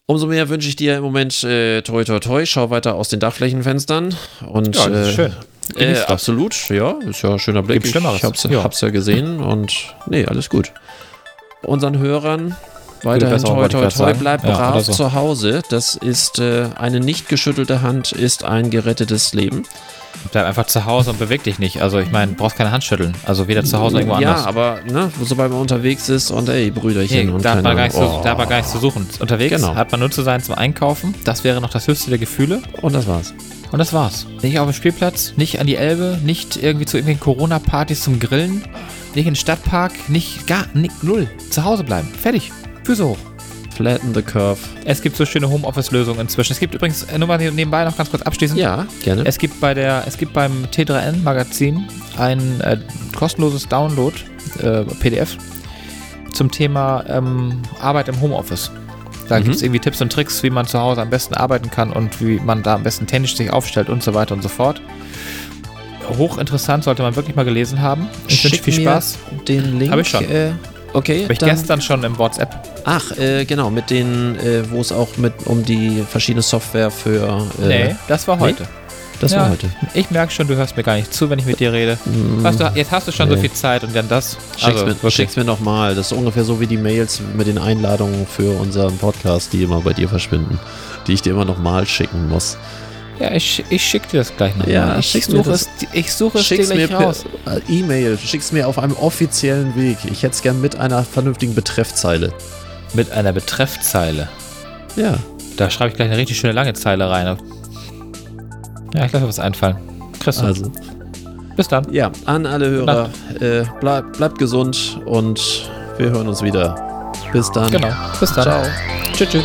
Umso mehr wünsche ich dir im Moment äh, toi toi toi, schau weiter aus den Dachflächenfenstern. Und, Ja, das ist äh, schön. Äh, absolut, ja, ist ja ein schöner Blick. Gibt Schlimmeres. Ich hab's, Ja. hab's ja gesehen und nee, alles gut. Unseren Hörern weiterhin toi toi toi, bleibt Ja, brav so. zu Hause. Das ist äh, eine nicht geschüttelte Hand, ist ein gerettetes Leben. Bleib einfach zu Hause und beweg dich nicht. Also ich meine, brauchst keine Hand schütteln. Also weder zu Hause noch irgendwo ja, anders. aber ne, sobald man unterwegs ist und ey, Brüderchen Nee, und da, hat man gar zu, oh, da hat man gar nichts zu suchen. Unterwegs Genau. hat man nur zu sein zum Einkaufen. Das wäre noch das höchste der Gefühle. Und das war's. Und das war's. Nicht auf dem Spielplatz, nicht an die Elbe, nicht irgendwie zu irgendwelchen Corona-Partys zum Grillen, nicht in den Stadtpark, nicht gar, nicht, null. Zu Hause bleiben. Fertig. Füße hoch. Flatten the curve. Es gibt so schöne Homeoffice-Lösungen inzwischen. Es gibt übrigens, äh, nur mal nebenbei noch ganz kurz abschließend. Ja, gerne. Es gibt bei der, es gibt beim T3N Magazin ein äh, kostenloses Download, äh, PDF, zum Thema ähm, Arbeit im Homeoffice. Da Mhm. gibt es irgendwie Tipps und Tricks, wie man zu Hause am besten arbeiten kann und wie man da am besten technisch sich aufstellt und so weiter und so fort. Hochinteressant, sollte man wirklich mal gelesen haben. Ich wünsche viel Spaß. Den Link. Hab ich schon. Äh, okay. Habe ich gestern schon im WhatsApp. Ach, äh, genau, mit den, äh, wo es auch mit um die verschiedene Software für. Äh, nee, das war nee? heute. Das Ja, war heute. Ich merke schon, du hörst mir gar nicht zu, wenn ich mit dir rede. Mm, Weißt du, jetzt hast du schon so nee. viel Zeit und dann das. Schick's, Also, mir, schick's mir nochmal. Das ist ungefähr so wie die Mails mit den Einladungen für unseren Podcast, die immer bei dir verschwinden. Die ich dir immer nochmal schicken muss. Ja, ich, ich schicke dir das gleich noch. Ja, ich mir suche das. es, ich suche es dir mir gleich per raus. äh, E-Mail. Schick's mir auf einem offiziellen Weg. Ich hätte es gern mit einer vernünftigen Betreffzeile. Mit einer Betreffzeile. Ja. Da schreibe ich gleich eine richtig schöne lange Zeile rein. Ja, ich lasse mir was einfallen. Du. Also. Bis dann. Ja, an alle Hörer. Äh, bleib, bleibt gesund und wir hören uns wieder. Bis dann. Genau. Bis dann. Ciao. Tschüss. tschüss.